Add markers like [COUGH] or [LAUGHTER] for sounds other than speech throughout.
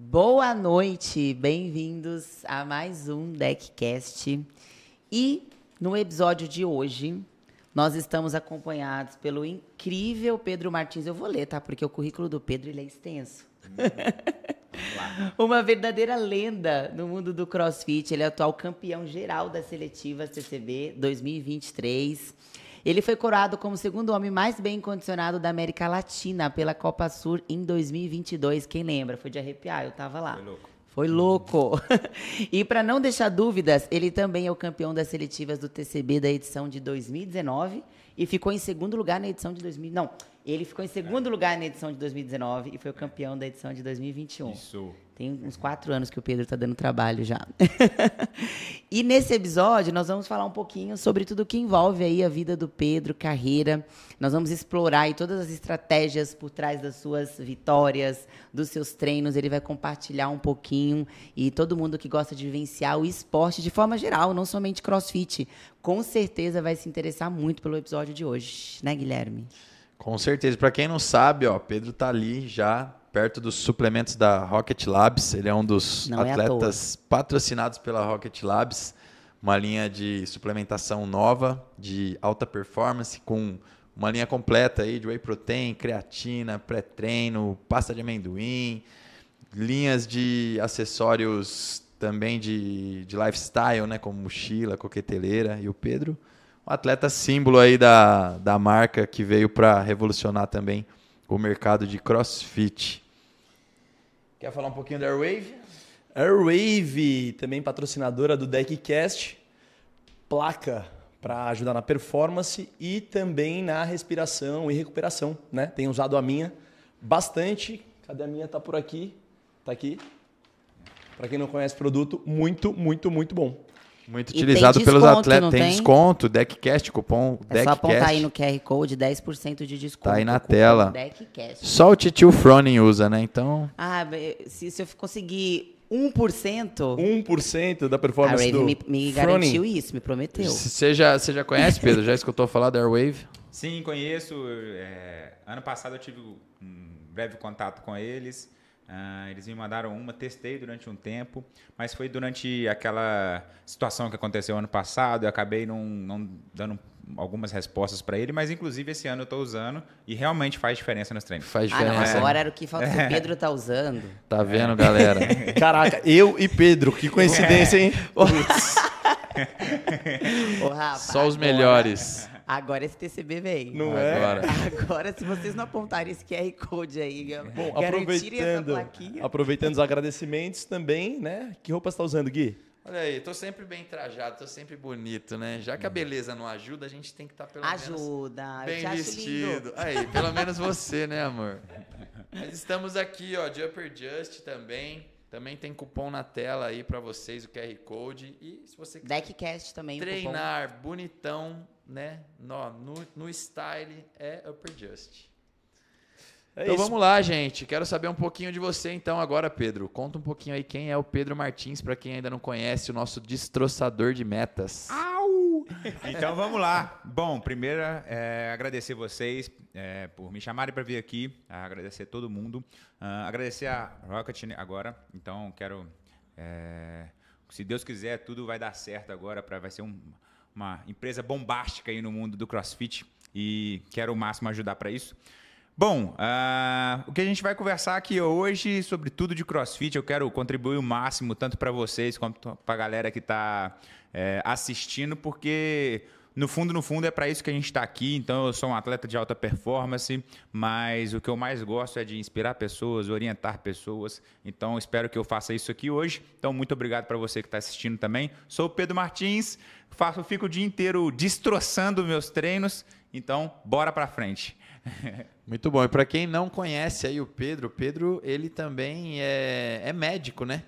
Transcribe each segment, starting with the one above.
Boa noite, bem-vindos a mais um Deckcast. E no episódio de hoje, nós estamos acompanhados pelo incrível Pedro Martins. Eu vou ler, tá? Porque o currículo do Pedro ele é extenso. [LAUGHS] Uma verdadeira lenda no mundo do CrossFit. Ele é atual campeão geral das seletivas TCB 2023. Ele foi coroado como o segundo homem mais bem condicionado da América Latina pela Copa Sur em 2022. Quem lembra? Foi de arrepiar, eu tava lá. Foi louco. Foi louco. [LAUGHS] e para não deixar dúvidas, ele também é o campeão das seletivas do TCB da edição de 2019 e ficou em segundo lugar na edição de 2000. Não, ele ficou em segundo lugar na edição de 2019 e foi o campeão da edição de 2021. Isso. Tem uns quatro anos que o Pedro está dando trabalho já. [LAUGHS] e nesse episódio nós vamos falar um pouquinho sobre tudo que envolve aí a vida do Pedro, carreira. Nós vamos explorar aí todas as estratégias por trás das suas vitórias, dos seus treinos. Ele vai compartilhar um pouquinho e todo mundo que gosta de vivenciar o esporte de forma geral, não somente CrossFit, com certeza vai se interessar muito pelo episódio de hoje, né, Guilherme? Com certeza. Para quem não sabe, ó, Pedro tá ali já perto dos suplementos da Rocket Labs. Ele é um dos Não é atletas patrocinados pela Rocket Labs, uma linha de suplementação nova de alta performance com uma linha completa aí de whey protein, creatina, pré-treino, pasta de amendoim, linhas de acessórios também de, de lifestyle, né, como mochila, coqueteleira. E o Pedro, um atleta símbolo aí da, da marca que veio para revolucionar também o mercado de crossfit. Quer falar um pouquinho da Airwave? Airwave, também patrocinadora do Deckcast, placa para ajudar na performance e também na respiração e recuperação, né? Tenho usado a minha bastante. Cadê a minha? Tá por aqui. Tá aqui. Para quem não conhece o produto, muito, muito, muito bom. Muito utilizado pelos atletas. Tem, tem? desconto, Deckcast, cupom É só apontar Deckcast. aí no QR Code, 10% de desconto. Tá aí na tela. Deckcast. Só o Titio Froning usa, né? Então, Ah, se, se eu conseguir 1%, 1% da a performance Rave do me, me Froning. garantiu isso, me prometeu. você já, você já conhece, Pedro? Já escutou falar da Airwave? Sim, conheço. é, ano passado eu tive um breve contato com eles. Ah, eles me mandaram uma, testei durante um tempo, mas foi durante aquela situação que aconteceu ano passado. Eu acabei não, não dando algumas respostas para ele, mas inclusive esse ano eu estou usando e realmente faz diferença nos treinos. Faz Ah, não, diferença. agora era o que falta que o [LAUGHS] Pedro tá usando. Tá vendo, galera? [LAUGHS] Caraca, eu e Pedro, que coincidência, hein? [LAUGHS] Ô, Rafa, Só os agora- melhores. Agora esse TCB vem. Não é? Agora. Agora, se vocês não apontarem esse QR Code aí, Bom, garantirem essa aproveitando, plaquinha. aproveitando os agradecimentos também, né? Que roupa você tá usando, Gui? Olha aí, tô sempre bem trajado, tô sempre bonito, né? Já que a beleza não ajuda, a gente tem que estar pelo menos Ajuda, eu bem te acho vestido. lindo. Aí, pelo menos você, né, amor? Mas estamos aqui, ó, de Upper Just também. Também tem cupom na tela aí pra vocês, o QR Code. E se você quiser Deckcast também. cupom. treinar bonitão, né, no, no, no style, é Upper Just. É então isso. vamos lá, gente. Quero saber um pouquinho de você então agora, Pedro. Conta um pouquinho aí quem é o Pedro Martins, pra quem ainda não conhece, o nosso destroçador de metas. [LAUGHS] Então vamos lá. Bom, primeiro é, agradecer vocês é, por me chamarem para vir aqui, agradecer todo mundo, ah, agradecer a Rocket agora. Então quero, é, se Deus quiser, tudo vai dar certo agora. Pra, vai ser um- uma empresa bombástica aí no mundo do CrossFit e quero o máximo ajudar para isso. Bom, ah, o que a gente vai conversar aqui hoje sobre tudo de CrossFit, eu quero contribuir o máximo tanto para vocês quanto para a galera que está assistindo, porque no fundo, no fundo é para isso que a gente está aqui. Então, eu sou um atleta de alta performance, mas o que eu mais gosto é de inspirar pessoas, orientar pessoas. Então, espero que eu faça isso aqui hoje. Então, muito obrigado para você que está assistindo também. Sou o Pedro Martins, faço, fico o dia inteiro destroçando meus treinos. Então, bora para frente. [LAUGHS] Muito bom. E para quem não conhece aí o Pedro, o Pedro ele também é, é médico, né?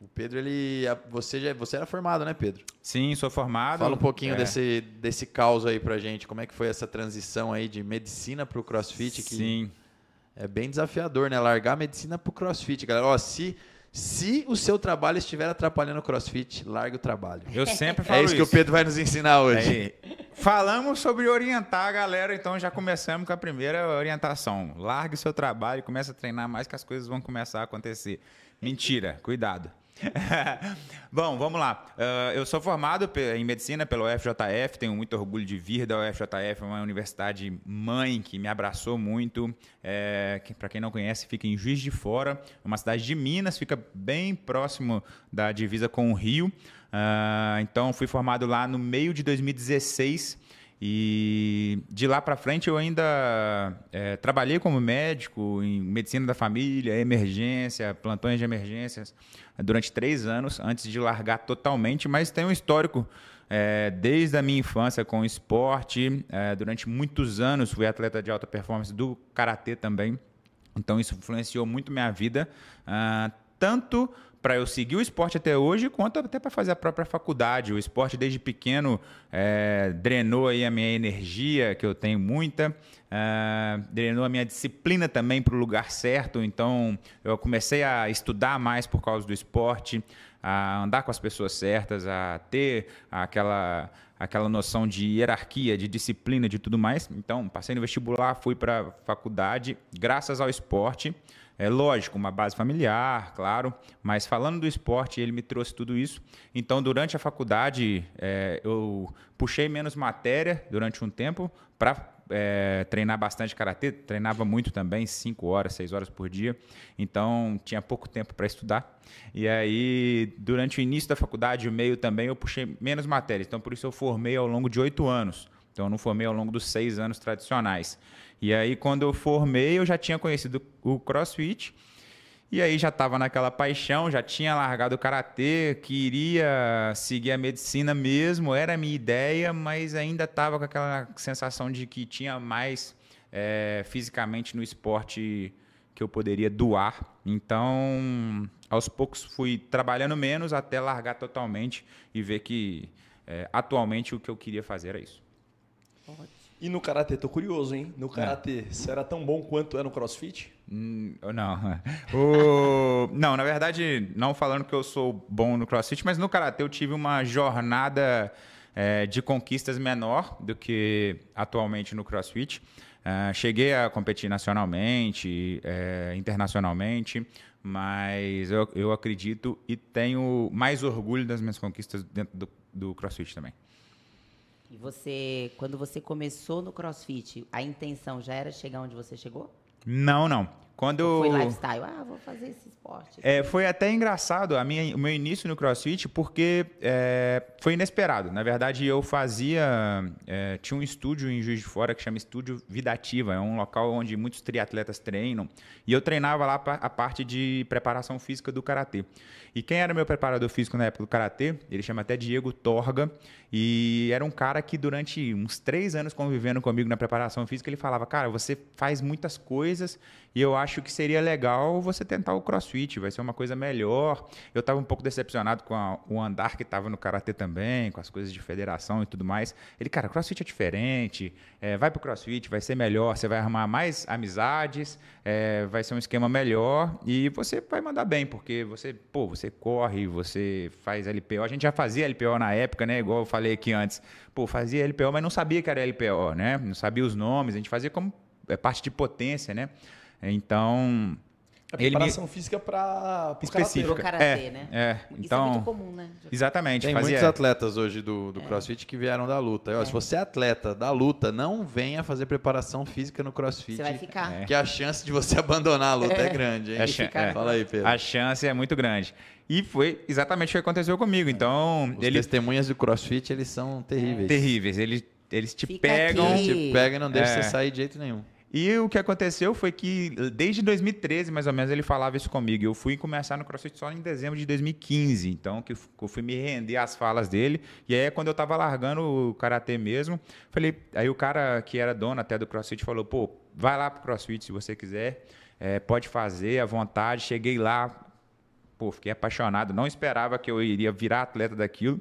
O Pedro ele, você já, você era formado, né, Pedro? Sim, sou formado. Fala um pouquinho É. desse desse caos aí pra gente. Como é que foi essa transição aí de medicina pro CrossFit? Que Sim. é bem desafiador, né? Largar a medicina pro CrossFit, galera. Ó, se se o seu trabalho estiver atrapalhando o CrossFit, larga o trabalho. Eu sempre [LAUGHS] falo É isso que o Pedro vai nos ensinar hoje. É, Falamos sobre orientar a galera, então já começamos com a primeira orientação. Largue seu trabalho e comece a treinar mais que as coisas vão começar a acontecer. Mentira, cuidado. [LAUGHS] Bom, vamos lá. Uh, eu sou formado em medicina pelo UFJF, tenho muito orgulho de vir da UFJF, é uma universidade mãe que me abraçou muito. É, que, Para quem não conhece, fica em Juiz de Fora, uma cidade de Minas, fica bem próximo da divisa com o Rio. Uh, então, fui formado lá no meio de 2016 e de lá para frente eu ainda é, trabalhei como médico em medicina da família, emergência, plantões de emergências durante três anos antes de largar totalmente, mas tem um histórico é, desde a minha infância com esporte. É, durante muitos anos fui atleta de alta performance do karatê também, então isso influenciou muito minha vida, uh, tanto para eu seguir o esporte até hoje, quanto até para fazer a própria faculdade. O esporte desde pequeno é, drenou aí a minha energia, que eu tenho muita, é, drenou a minha disciplina também para o lugar certo. Então eu comecei a estudar mais por causa do esporte, a andar com as pessoas certas, a ter aquela aquela noção de hierarquia, de disciplina, de tudo mais. Então passei no vestibular, fui para a faculdade, graças ao esporte. É lógico, uma base familiar, claro, mas falando do esporte, ele me trouxe tudo isso. Então, durante a faculdade, é, eu puxei menos matéria durante um tempo para é, treinar bastante karatê, treinava muito também, 5 horas, 6 horas por dia, então tinha pouco tempo para estudar. E aí, durante o início da faculdade, o meio também, eu puxei menos matérias, então por isso eu formei ao longo de 8 anos. Então, eu não formei ao longo dos seis anos tradicionais. E aí, quando eu formei, eu já tinha conhecido o CrossFit. E aí já estava naquela paixão, já tinha largado o karatê, queria seguir a medicina mesmo, era a minha ideia, mas ainda estava com aquela sensação de que tinha mais é, fisicamente no esporte que eu poderia doar. Então, aos poucos fui trabalhando menos até largar totalmente e ver que é, atualmente o que eu queria fazer era isso. Ótimo. E no karatê, tô curioso, hein? No karatê, é. era tão bom quanto é no crossfit? Hum, não. [LAUGHS] o... Não, na verdade, não falando que eu sou bom no crossfit, mas no karatê eu tive uma jornada é, de conquistas menor do que atualmente no crossfit. Uh, cheguei a competir nacionalmente, é, internacionalmente, mas eu, eu acredito e tenho mais orgulho das minhas conquistas dentro do, do crossfit também. E você, quando você começou no CrossFit, a intenção já era chegar onde você chegou? Não, não. Quando Ou foi lifestyle, ah, vou fazer esse esporte. É, foi até engraçado a minha, o meu início no CrossFit porque é, foi inesperado. Na verdade, eu fazia é, tinha um estúdio em Juiz de Fora que chama Estúdio Vida Ativa. É um local onde muitos triatletas treinam e eu treinava lá a parte de preparação física do karatê. E quem era meu preparador físico na época do karatê? Ele chama até Diego Torga e era um cara que durante uns três anos convivendo comigo na preparação física ele falava, cara, você faz muitas coisas e eu acho que seria legal você tentar o crossfit, vai ser uma coisa melhor. Eu estava um pouco decepcionado com a, o andar que estava no karatê também, com as coisas de federação e tudo mais. Ele, cara, crossfit é diferente, é, vai pro crossfit, vai ser melhor, você vai arrumar mais amizades, é, vai ser um esquema melhor e você vai mandar bem, porque você, pô, você corre, você faz LPO. A gente já fazia LPO na época, né? Igual eu falei aqui antes. Pô, fazia LPO, mas não sabia que era LPO, né? Não sabia os nomes, a gente fazia como é, parte de potência, né? Então. É preparação me... física para específica. Pro karatê, é, né? É, então, Isso é muito comum, né? Exatamente. Tem fazia... muitos atletas hoje do, do é. CrossFit que vieram da luta. É. Se você é atleta da luta, não venha fazer preparação física no CrossFit. Você vai ficar. É. Que a chance de você [LAUGHS] abandonar a luta é, é grande, hein? É, Fala aí, Pedro. A chance é muito grande. E foi exatamente o que aconteceu comigo. Então, Os ele... testemunhas do CrossFit, eles são terríveis. Terríveis. Eles, eles te Fica pegam... Eles te pegam e não deixam você sair de jeito nenhum. E o que aconteceu foi que, desde 2013, mais ou menos, ele falava isso comigo. Eu fui começar no CrossFit só em dezembro de 2015. Então, que eu fui me render às falas dele. E aí, quando eu estava largando o Karatê mesmo, falei... Aí o cara que era dono até do CrossFit falou, pô, vai lá pro CrossFit se você quiser. É, pode fazer à vontade. Cheguei lá, pô, fiquei apaixonado. Não esperava que eu iria virar atleta daquilo.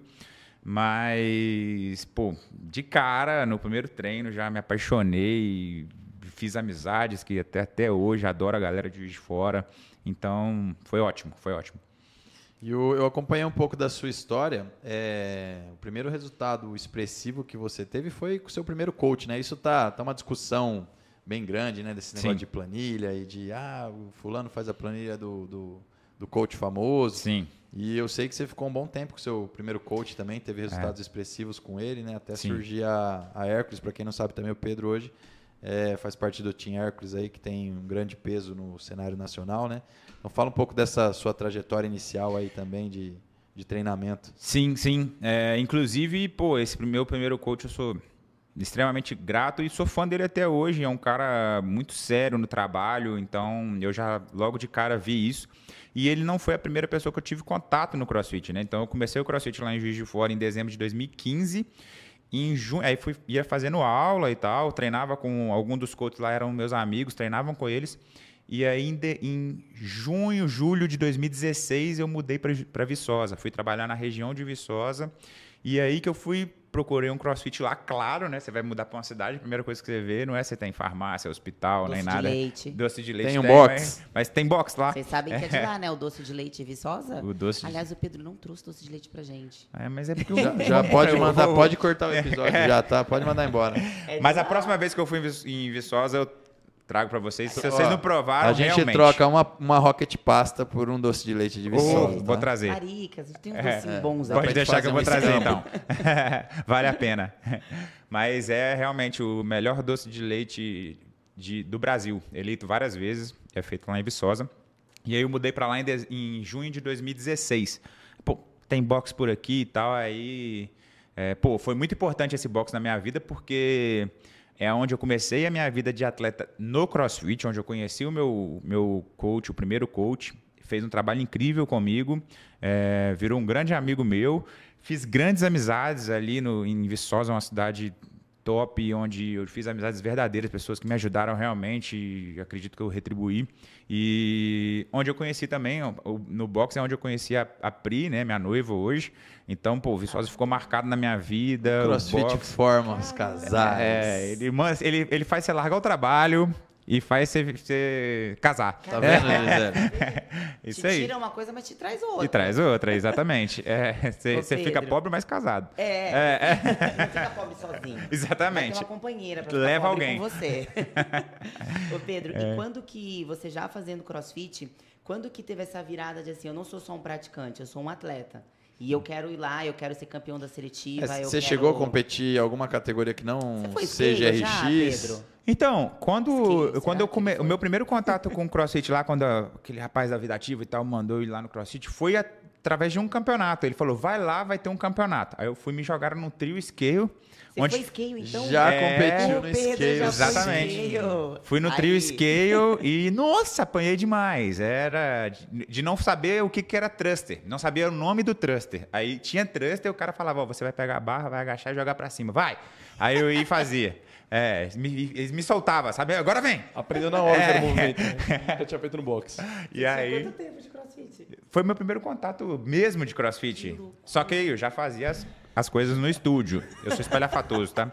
Mas, pô, de cara, no primeiro treino já me apaixonei fiz amizades que até, até hoje adoro a galera de Juiz de Fora. Então, foi ótimo, foi ótimo. E eu, eu acompanhei um pouco da sua história. É, o primeiro resultado expressivo que você teve foi com o seu primeiro coach, né? Isso tá, tá uma discussão bem grande, né? Desse negócio Sim. de planilha e de ah, o fulano faz a planilha do, do, do coach famoso. Sim. E eu sei que você ficou um bom tempo com o seu primeiro coach também, teve resultados expressivos com ele, né? Até Sim. surgir a, a Hércules, para quem não sabe também, o Pedro hoje é, faz parte do Team Hércules aí, que tem um grande peso no cenário nacional, né? Então fala um pouco dessa sua trajetória inicial aí também de, de treinamento. Sim, sim. É, inclusive, pô, esse meu primeiro coach eu sou extremamente grato e sou fã dele até hoje. É um cara muito sério no trabalho, então eu já logo de cara vi isso. E ele não foi a primeira pessoa que eu tive contato no CrossFit, né? Então eu comecei o CrossFit lá em Juiz de Fora em dezembro de 2015. Em junho, aí fui, ia fazendo aula e tal, treinava com algum dos coaches lá, eram meus amigos, treinavam com eles. E aí, em, em junho, julho de 2016, eu mudei para Viçosa. Fui trabalhar na região de Viçosa. E aí que eu fui, procurei um crossfit lá, claro, né? Você vai mudar para uma cidade, a primeira coisa que você vê não é você tem farmácia, hospital, Doce nem de nada. leite. Doce de leite. Tem um box. Mas, mas tem box lá. Vocês sabem que é de lá, né? O doce de leite Viçosa. O doce de- Aliás, o Pedro não trouxe doce de leite pra gente. É, mas é porque Já, já [LAUGHS] pode mandar, pode cortar o episódio, [LAUGHS] já tá, pode mandar embora. É de Mas a próxima vez que eu fui em Viçosa, eu trago para vocês. Se vocês não provaram, A gente realmente. troca uma, uma rocket pasta por um doce de leite de Oh, Viçosa. vou tá? trazer. Maricas, tem uns É, docinhos bons Pode deixar que eu vou um trazer, então. [LAUGHS] vale a pena. Mas é realmente o melhor doce de leite de- do Brasil. Eleito várias vezes. É feito lá em Viçosa. E aí eu mudei para lá em, de- em junho de 2016. Pô, tem box por aqui e tal. Aí, é, pô, foi muito importante esse box na minha vida porque é onde eu comecei a minha vida de atleta no CrossFit, onde eu conheci o meu, meu coach, o primeiro coach. Fez um trabalho incrível comigo, é, virou um grande amigo meu. Fiz grandes amizades ali no, em Viçosa, uma cidade top, onde eu fiz amizades verdadeiras, pessoas que me ajudaram realmente, acredito que eu retribuí. E onde eu conheci também, no boxe é onde eu conheci a, a Pri, né, minha noiva hoje. Então, pô, o Viçosa ficou marcado na minha vida. o Crossfit boxe. forma os casais. É, ele, ele, ele faz você largar o trabalho e faz você, você casar. Tá vendo, Gisele? [LAUGHS] Isso te aí. tira uma coisa, mas te traz outra. E traz outra, exatamente. É, Você fica pobre, mas casado. É, É, é. não fica pobre sozinho. [LAUGHS] Vai Exatamente. uma companheira pra Leva alguém. com você. [LAUGHS] Ô Pedro, É. e quando que você já fazendo crossfit, quando que teve essa virada de assim, eu não sou só um praticante, eu sou um atleta. E eu quero ir lá, eu quero ser campeão da seletiva. É, você quero- chegou a competir em alguma categoria que não seja RX? Pedro? Então, quando, Skate, quando eu come, o meu primeiro contato com o CrossFit lá, quando a- aquele rapaz da Vida Ativa e tal mandou ir lá no CrossFit, foi através de um campeonato. Ele falou, vai lá, vai ter um campeonato. Aí eu fui me jogar no trio scale. Você onde foi scale, então? Já É. competiu no Pedro scale. já foi Exatamente. scale. Fui no Aí. trio scale [LAUGHS] e, nossa, apanhei demais. Era de, de não saber o que, que era thruster. Não sabia o nome do thruster. Aí tinha thruster, o cara falava, ó, você vai pegar a barra, vai agachar e jogar pra cima. Vai! Aí eu ia e fazia. É, me- eles me soltavam, sabe? Agora vem! Aprendeu na hora É. que era o movimento. Né? [LAUGHS] Eu tinha feito no box. E aí... Quanto tempo de crossfit? Foi meu primeiro contato mesmo de crossfit. Só que eu já fazia as, as coisas no estúdio. Eu sou espalhafatoso, tá?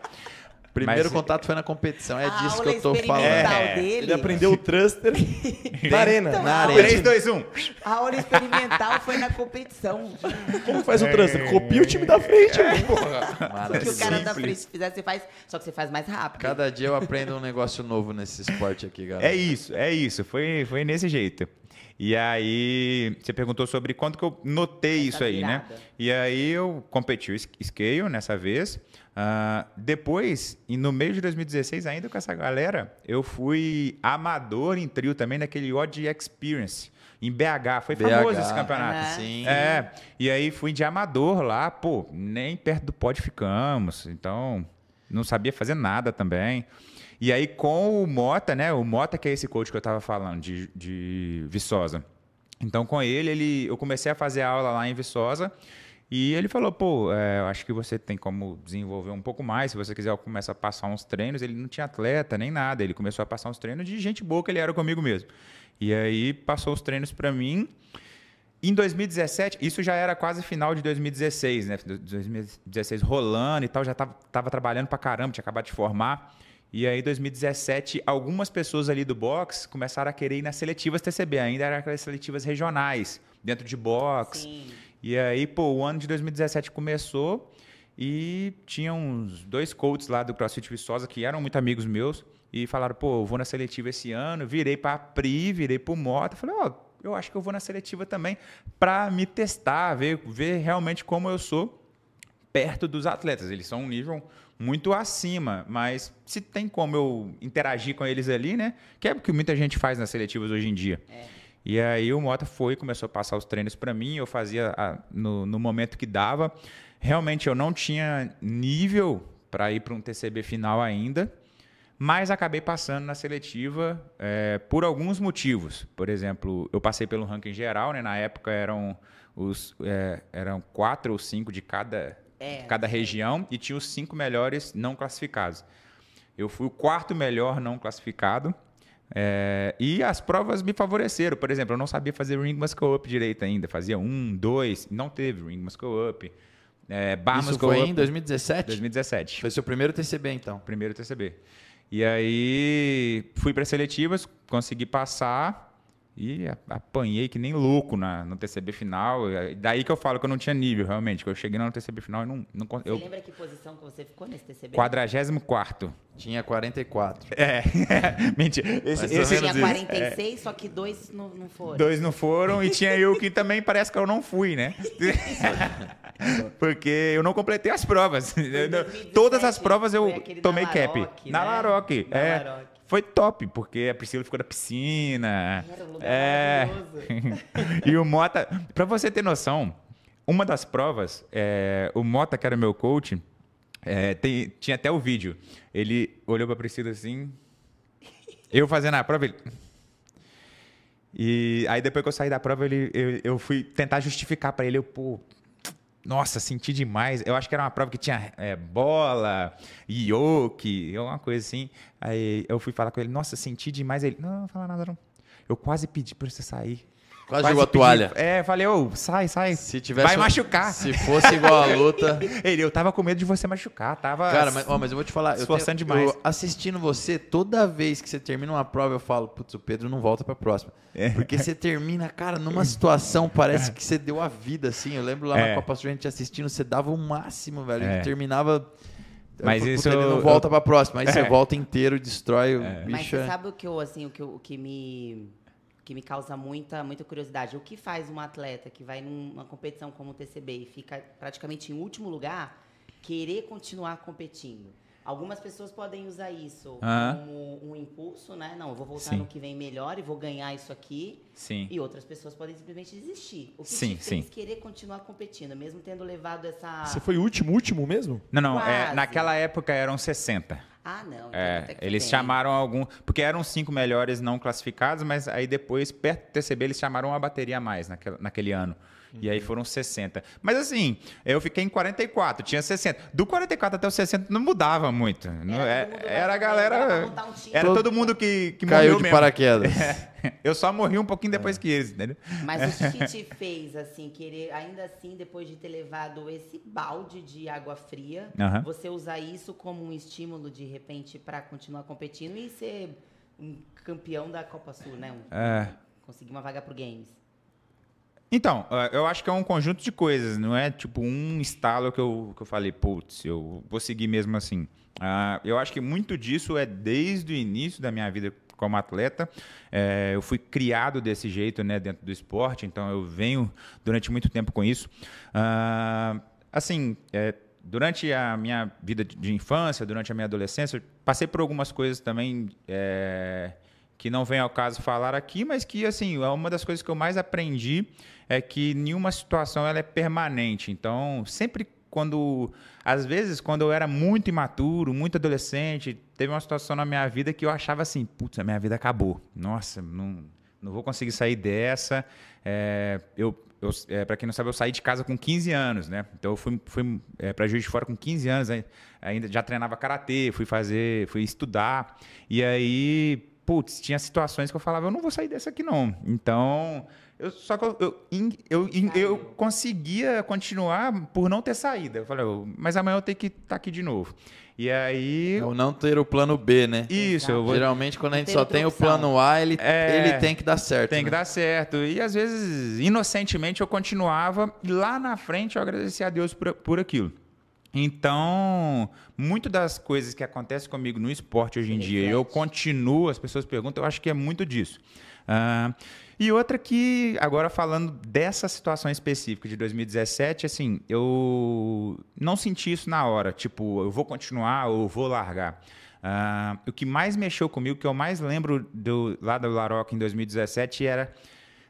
Primeiro Mas- contato foi na competição. É A disso que aula eu tô falando. experimental É. dele. Ele aprendeu o thruster [LAUGHS] na arena. Então, Na arena. aula- 3, 2, 1. A aula experimental foi na competição. Como faz o thruster? Copia o time da frente, É. O que o Maravilha. cara da frente fizer, você faz. Só que você faz mais rápido. Cada dia eu aprendo um negócio novo nesse esporte aqui, galera. É isso, é isso. Foi, foi nesse jeito. E aí, você perguntou sobre quando que eu notei Essa isso aí, né? virada. E aí eu competi o scale nessa vez. Ah, depois, e no meio de 2016, ainda com essa galera, eu fui amador em trio também naquele Odd Experience, em BH. Foi famoso esse campeonato. Aham. Sim. É, e aí fui de amador lá, pô, nem perto do pódio ficamos, então não sabia fazer nada também. E aí com o Mota, né, o Mota que é esse coach que eu tava falando, de, de Viçosa. Então com ele, ele, eu comecei a fazer aula lá em Viçosa e ele falou, pô, é, eu acho que você tem como desenvolver um pouco mais, se você quiser eu começo a passar uns treinos, ele não tinha atleta nem nada, ele começou a passar uns treinos de gente boa que ele era comigo mesmo. E aí passou os treinos para mim, em 2017, isso já era quase final de 2016, né? 2016 rolando e tal, já tava, tava trabalhando pra caramba, tinha acabado de formar. E aí, em 2017, algumas pessoas ali do box começaram a querer ir nas seletivas TCB, ainda eram aquelas seletivas regionais, dentro de box. Sim. E aí, pô, o ano de 2017 começou e tinha uns dois coaches lá do CrossFit Viçosa que eram muito amigos meus e falaram, pô, eu vou na seletiva esse ano, virei para a Pri, virei para o Mota, falei, ó, oh, eu acho que eu vou na seletiva também para me testar, ver, ver realmente como eu sou perto dos atletas. Eles são um nível muito acima, mas se tem como eu interagir com eles ali, né? Que é o que muita gente faz nas seletivas hoje em dia. É. E aí o Mota foi, começou a passar os treinos para mim, eu fazia a, no, no momento que dava. Realmente eu não tinha nível para ir para um TCB final ainda, mas acabei passando na seletiva é, por alguns motivos. Por exemplo, eu passei pelo ranking geral, né? Na época eram os é, eram quatro ou cinco de cada é, cada região e tinha os cinco melhores não classificados. Eu fui o quarto melhor não classificado. É, e as provas me favoreceram. Por exemplo, eu não sabia fazer ring muscle up direito ainda. Fazia um, dois, não teve ring muscle up. É, bar Isso foi up, em 2017? 2017. Foi seu primeiro TCB, então? Primeiro TCB. E aí fui para seletivas, consegui passar e apanhei que nem louco na, no TCB final. Daí que eu falo que eu não tinha nível, realmente. Que eu cheguei no TCB final e não. não você eu... lembra que posição que você ficou nesse TCB? 44. Tinha 44. [LAUGHS] É, mentira. Esse, esse tinha 46, é. só que dois não, não foram. Dois não foram e tinha eu que também parece que eu não fui, né? [LAUGHS] Porque eu não completei as provas. Todas as provas eu tomei cap. Né? Na Laroque. Na é. Laroque foi top, porque a Priscila ficou na piscina. Era um lugar é... [LAUGHS] e o Mota, para você ter noção, uma das provas, é, o Mota, que era meu coach, é, tem, tinha até o vídeo. Ele olhou para a Priscila assim, eu fazendo a prova, ele... E aí depois que eu saí da prova, ele, eu, eu fui tentar justificar para ele, eu, pô, nossa, senti demais. Eu acho que era uma prova que tinha é, bola, yoke, alguma coisa assim. Aí eu fui falar com ele, nossa, senti demais. Ele, não, não fala nada não. Eu quase pedi para você sair. Quase, jogou a toalha. É, falei, ô, sai, sai. Se tivesse Vai machucar. Se fosse igual a luta. [LAUGHS] Ele, eu tava com medo de você machucar, tava. Cara, mas, ó, mas eu vou te falar. Esforçando eu tenho, demais. Eu, assistindo você, toda vez que você termina uma prova, eu falo, putz, o Pedro não volta pra próxima. É. Porque você termina, cara, numa [LAUGHS] situação, parece que você deu a vida, assim. Eu lembro lá é. na Copa Sul, a gente assistindo, você dava o máximo, velho. É. terminava. Mas isso ele não volta eu... pra próxima. Aí é. você volta inteiro, destrói o é. bicho. Mas você é. sabe o que eu, assim, o que, o que me que me causa muita, muita curiosidade. O que faz um atleta que vai numa competição como o TCB e fica praticamente em último lugar querer continuar competindo? Algumas pessoas podem usar isso como um impulso, né? Não, eu vou voltar sim. no que vem melhor e vou ganhar isso aqui. Sim. E outras pessoas podem simplesmente desistir. O que sim, te sim. querer continuar competindo, mesmo tendo levado essa. Você foi o último, último mesmo? Não, não. É, naquela época eram 60. Ah, não. Então é, eles chamaram algum. Porque eram cinco melhores não classificados, mas aí depois, perto do TCB, eles chamaram uma bateria a mais naquele, naquele ano. Uhum. E aí uhum. foram 60. Mas assim, eu fiquei em 44, tinha 60. Do 44 até o 60 não mudava muito. Era, não, é, era a galera. Um era todo mundo que, que Caiu de mesmo. paraquedas. [LAUGHS] Eu só morri um pouquinho depois é. que eles, entendeu? Mas o que te [LAUGHS] fez, assim, querer, ainda assim, depois de ter levado esse balde de água fria, uhum. você usar isso como um estímulo, de repente, para continuar competindo e ser um campeão da Copa Sul, né? Um, é. Conseguir uma vaga pro Games. Então, eu acho que é um conjunto de coisas, não é tipo um estalo que eu, que eu falei, putz, eu vou seguir mesmo assim. Uh, eu acho que muito disso é desde o início da minha vida como atleta. É, eu fui criado desse jeito né, dentro do esporte, então eu venho durante muito tempo com isso. Uh, assim, é, durante a minha vida de infância, durante a minha adolescência, passei por algumas coisas também é, que não vem ao caso falar aqui, mas que assim é uma das coisas que eu mais aprendi é que nenhuma situação ela é permanente. Então, sempre quando às vezes quando eu era muito imaturo, muito adolescente, teve uma situação na minha vida que eu achava assim, putz, a minha vida acabou. Nossa, não, não vou conseguir sair dessa. É, eu, é, para quem não sabe, eu saí de casa com 15 anos, né? Então eu fui, fui é, para Juiz de Fora com 15 anos, ainda já treinava karatê, fui fazer, fui estudar e aí putz, tinha situações que eu falava, eu não vou sair dessa aqui não. Então, eu, só que eu, eu, eu, eu, eu conseguia continuar por não ter saída. Eu falei, "Oh, mas amanhã eu tenho que estar aqui de novo. E aí. Ou não ter o plano B, né? Isso, eu vou, Geralmente, quando a gente só tem o plano A, ele, É. ele tem que dar certo. tem que né? dar certo. E às vezes, inocentemente, eu continuava. E lá na frente eu agradecia a Deus por, por aquilo. Então, muito das coisas que acontecem comigo no esporte hoje em dia, eu continuo, as pessoas perguntam, eu acho que é muito disso. Ah, e outra que, agora falando dessa situação específica de 2017, assim, eu não senti isso na hora, tipo, eu vou continuar ou vou largar. Ah, o que mais mexeu comigo, que eu mais lembro do, lá do Laroca em 2017, era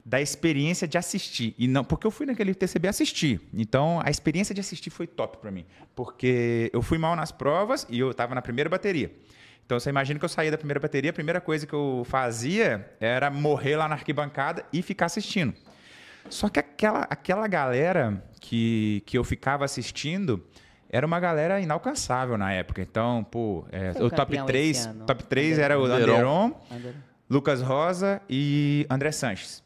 da experiência de assistir. E não, porque eu fui naquele TCB assistir. Então, a experiência de assistir foi top para mim. Porque eu fui mal nas provas e eu estava na primeira bateria. Então, você imagina que eu saía da primeira bateria, a primeira coisa que eu fazia era morrer lá na arquibancada e ficar assistindo. Só que aquela, aquela galera que, que eu ficava assistindo era uma galera inalcançável na época. Então, pô, é, o o top campeão 3, esse ano? top 3 era o. Anderon, Anderon. Lucas Rosa e André Sanches.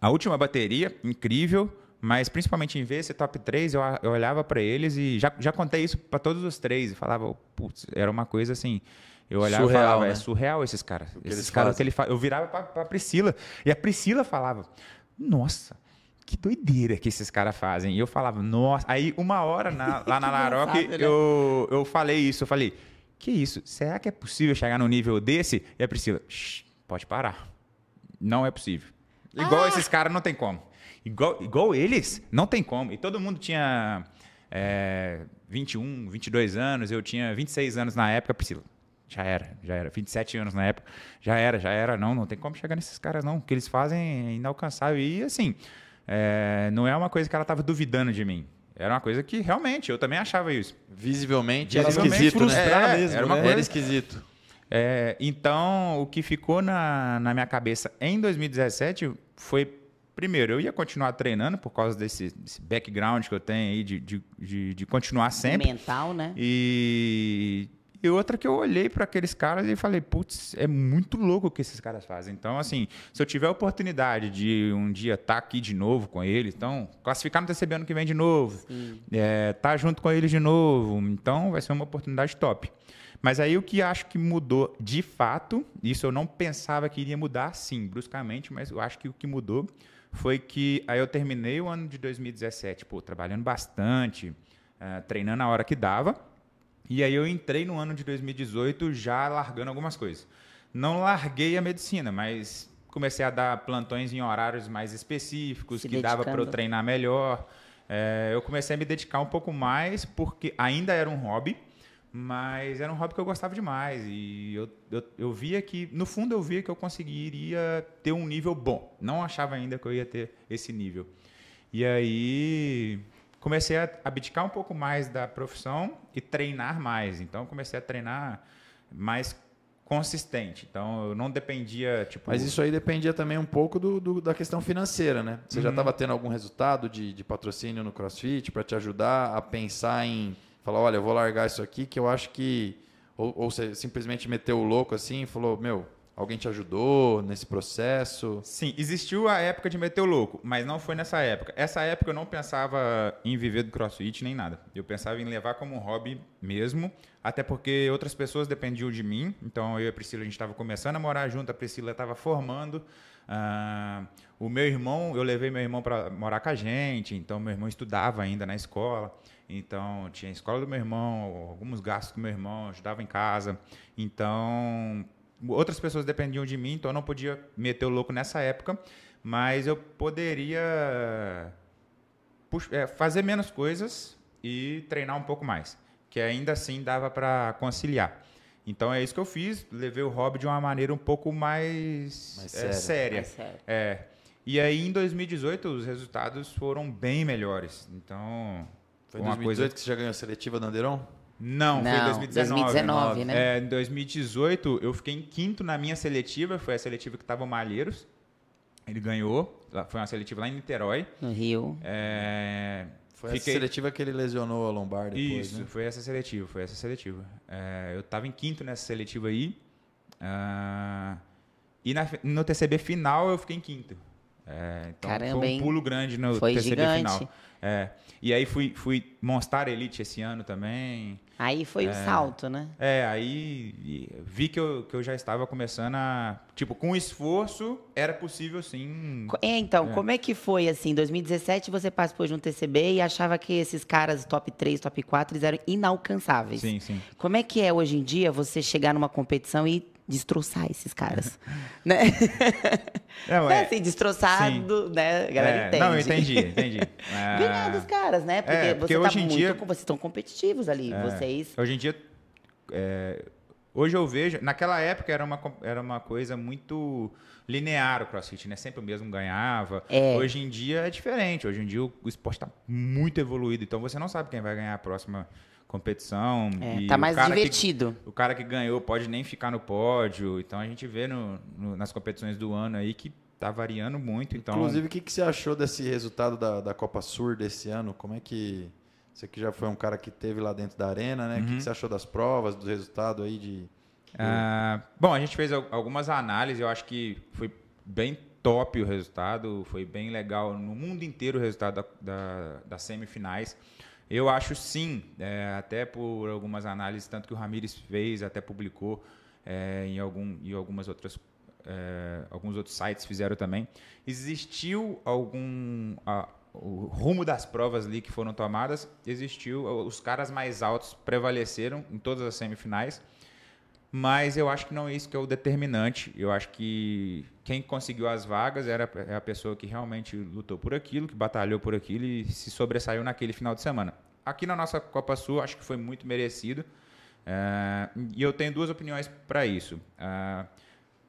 A última bateria, incrível, mas principalmente em ver esse top 3, eu, eu olhava para eles e já, já contei isso para todos os três e falava, putz, era uma coisa assim. Eu olhava Surreal, e falava, né? é surreal esses caras. Esses caras que ele fa... Eu virava para Priscila e a Priscila falava, nossa, que doideira que esses caras fazem. E eu falava, nossa. Aí, uma hora na- lá na [LAUGHS] Que Laroque, né? eu, eu falei isso. Eu falei, que isso? Será que é possível chegar num nível desse? E a Priscila, "Shh, pode parar. Não é possível. Igual esses caras, não tem como. Igual, igual eles, não tem como. E todo mundo tinha é, 21, 22 anos. Eu tinha 26 anos na época, Priscila. Já era, já era. 27 anos na época. Já era, já era. Não, não tem como chegar nesses caras, não. O que eles fazem é inalcançável. E, assim, é, não é uma coisa que ela estava duvidando de mim. Era uma coisa que, realmente, eu também achava isso. Visivelmente era esquisito, né? É, mesmo, era uma né? coisa- Era esquisito. É, então, o que ficou na, na minha cabeça em 2017 foi, primeiro, eu ia continuar treinando por causa desse, desse background que eu tenho aí de, de, de, de continuar sempre. Mental, né? E, e outra que eu olhei para aqueles caras e falei, putz, é muito louco o que esses caras fazem. Então, assim, se eu tiver a oportunidade de um dia estar aqui de novo com eles, então, classificar no TCB ano que vem de novo, é, tá junto com eles de novo, então vai ser uma oportunidade top. Mas aí o que acho que mudou de fato, isso eu não pensava que iria mudar assim, bruscamente, mas eu acho que o que mudou foi que aí eu terminei o ano de 2017, pô, trabalhando bastante, eh, treinando a hora que dava, e aí eu entrei no ano de 2018 já largando algumas coisas. Não larguei a medicina, mas comecei a dar plantões em horários mais específicos, Se que dava para eu dedicando. treinar melhor. É, eu comecei a me dedicar um pouco mais, porque ainda era um hobby, mas era um hobby que eu gostava demais. E eu, eu, eu via que, no fundo, eu via que eu conseguiria ter um nível bom. Não achava ainda que eu ia ter esse nível. E aí comecei a abdicar um pouco mais da profissão e treinar mais. Então comecei a treinar mais consistente. Então eu não dependia, tipo. Mas isso aí dependia também um pouco do, do- da questão financeira, né? Você Uhum. já estava tendo algum resultado de, de patrocínio no CrossFit para te ajudar a pensar em falar, olha, eu vou largar isso aqui que eu acho que ou, ou você simplesmente meteu o louco assim e falou, meu, alguém te ajudou nesse processo? Sim, existiu a época de meter o louco, mas não foi nessa época. Essa época eu não pensava em viver do crossfit nem nada. Eu pensava em levar como um hobby mesmo, até porque outras pessoas dependiam de mim. Então eu e a Priscila, a gente estava começando a morar junto, a Priscila estava formando. Ah, o meu irmão, eu levei meu irmão para morar com a gente, então meu irmão estudava ainda na escola. Então tinha a escola do meu irmão, alguns gastos com meu irmão, ajudava em casa. Então outras pessoas dependiam de mim, então eu não podia meter o louco nessa época, mas eu poderia é, fazer menos coisas e treinar um pouco mais, que ainda assim dava para conciliar. Então é isso que eu fiz, levei o hobby de uma maneira um pouco mais, Mais é, séria. Mais. É. E aí em 2018 os resultados foram bem melhores. Então Foi em uma 2018 coisa que você já ganhou a seletiva da Anderon? Não, foi em Não, 2019. 2019, né? É, em 2018, eu fiquei em quinto na minha seletiva, foi a seletiva que estava o Malheiros. Ele ganhou, foi uma seletiva lá em Niterói. No Rio. É, Foi fiquei- a seletiva que ele lesionou a lombar depois, Isso, né? foi essa seletiva, foi essa seletiva. É, eu estava em quinto nessa seletiva aí. ah, E na, no TCB final eu fiquei em quinto. É, então Caramba, foi um hein? pulo grande no Foi TCB gigante. final. É, e aí fui, fui Monstar Elite esse ano também. Aí foi o salto, né? É, aí vi que eu, que eu já estava começando a. Tipo, com esforço, era possível sim. É, então, É. como é que foi assim? Em 2017 você participou de um TCB e achava que esses caras top 3, top 4 eles eram inalcançáveis. Sim, sim. Como é que é hoje em dia você chegar numa competição e destroçar esses caras? [LAUGHS] né? Não, é é- assim, destroçar, sim. né? A galera É, entende. Não, eu entendi, entendi. [LAUGHS] É, Ganhar dos caras, né? Porque, É, porque você hoje tá em muito, dia- vocês estão competitivos ali, É. vocês... Hoje em dia, é, hoje eu vejo, naquela época era uma, era uma coisa muito linear o CrossFit, né? Sempre o mesmo ganhava. É. Hoje em dia é diferente. Hoje em dia o, o esporte está muito evoluído, então você não sabe quem vai ganhar a próxima competição. É, e tá o mais cara que- divertido. o cara que ganhou pode nem ficar no pódio. Então a gente vê no- no- nas competições do ano aí que tá variando muito. Então, Inclusive, o que, que você achou desse resultado da, da Copa Sur desse ano? Como é que. Você que já foi um cara que teve lá dentro da arena, né? O que, que você achou das provas, do resultado aí de. Ah, bom, a gente fez al- algumas análises, eu acho que foi bem top o resultado, foi bem legal no mundo inteiro o resultado da, da- das semifinais. Eu acho sim, é, até por algumas análises, tanto que o Ramires fez, até publicou é, em, algum, em algumas outras. é, alguns outros sites fizeram também. Existiu algum. a- o rumo das provas ali que foram tomadas, existiu. Os caras mais altos prevaleceram em todas as semifinais. Mas eu acho que não é isso que é o determinante. Eu acho que quem conseguiu as vagas era é a pessoa que realmente lutou por aquilo, que batalhou por aquilo e se sobressaiu naquele final de semana. Aqui na nossa Copa Sul, acho que foi muito merecido. É, e eu tenho duas opiniões para isso. É,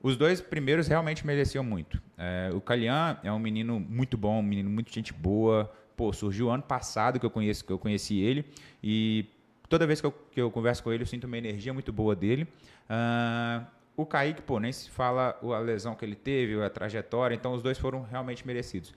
os dois primeiros realmente mereciam muito. É, o Calian é um menino muito bom, um menino muito gente boa. Pô, surgiu ano passado que eu, conheço, que eu conheci ele e toda vez que eu, que eu converso com ele eu sinto uma energia muito boa dele. Ah, o Kaique, pô, nem se fala a lesão que ele teve, a trajetória, então os dois foram realmente merecidos.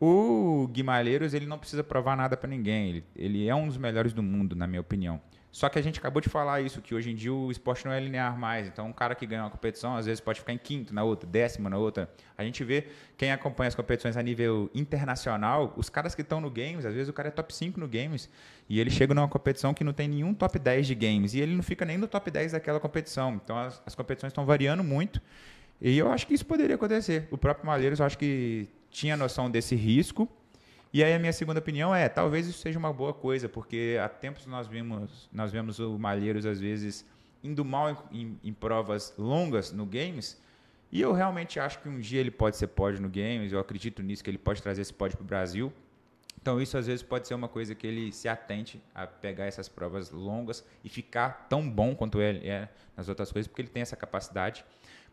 O Guimarães, ele não precisa provar nada para ninguém. Ele, ele é um dos melhores do mundo, na minha opinião. Só que a gente acabou de falar isso, que hoje em dia o esporte não é linear mais. Então, um cara que ganha uma competição, às vezes pode ficar em quinto na outra, décimo na outra. A gente vê quem acompanha as competições a nível internacional, os caras que estão no games, às vezes o cara é top 5 no games, e ele chega numa competição que não tem nenhum top 10 de games, e ele não fica nem no top 10 daquela competição. Então, as, as competições estão variando muito. E eu acho que isso poderia acontecer. O próprio Malheiros, eu acho que tinha noção desse risco. E aí a minha segunda opinião é, talvez isso seja uma boa coisa, porque há tempos nós vimos, nós vemos o Malheiros às vezes indo mal em, em- provas longas no games. E eu realmente acho que um dia ele pode ser pódio no games. Eu acredito nisso que ele pode trazer esse pódio para o Brasil. Então isso às vezes pode ser uma coisa que ele se atente a pegar essas provas longas e ficar tão bom quanto ele é nas outras coisas, porque ele tem essa capacidade.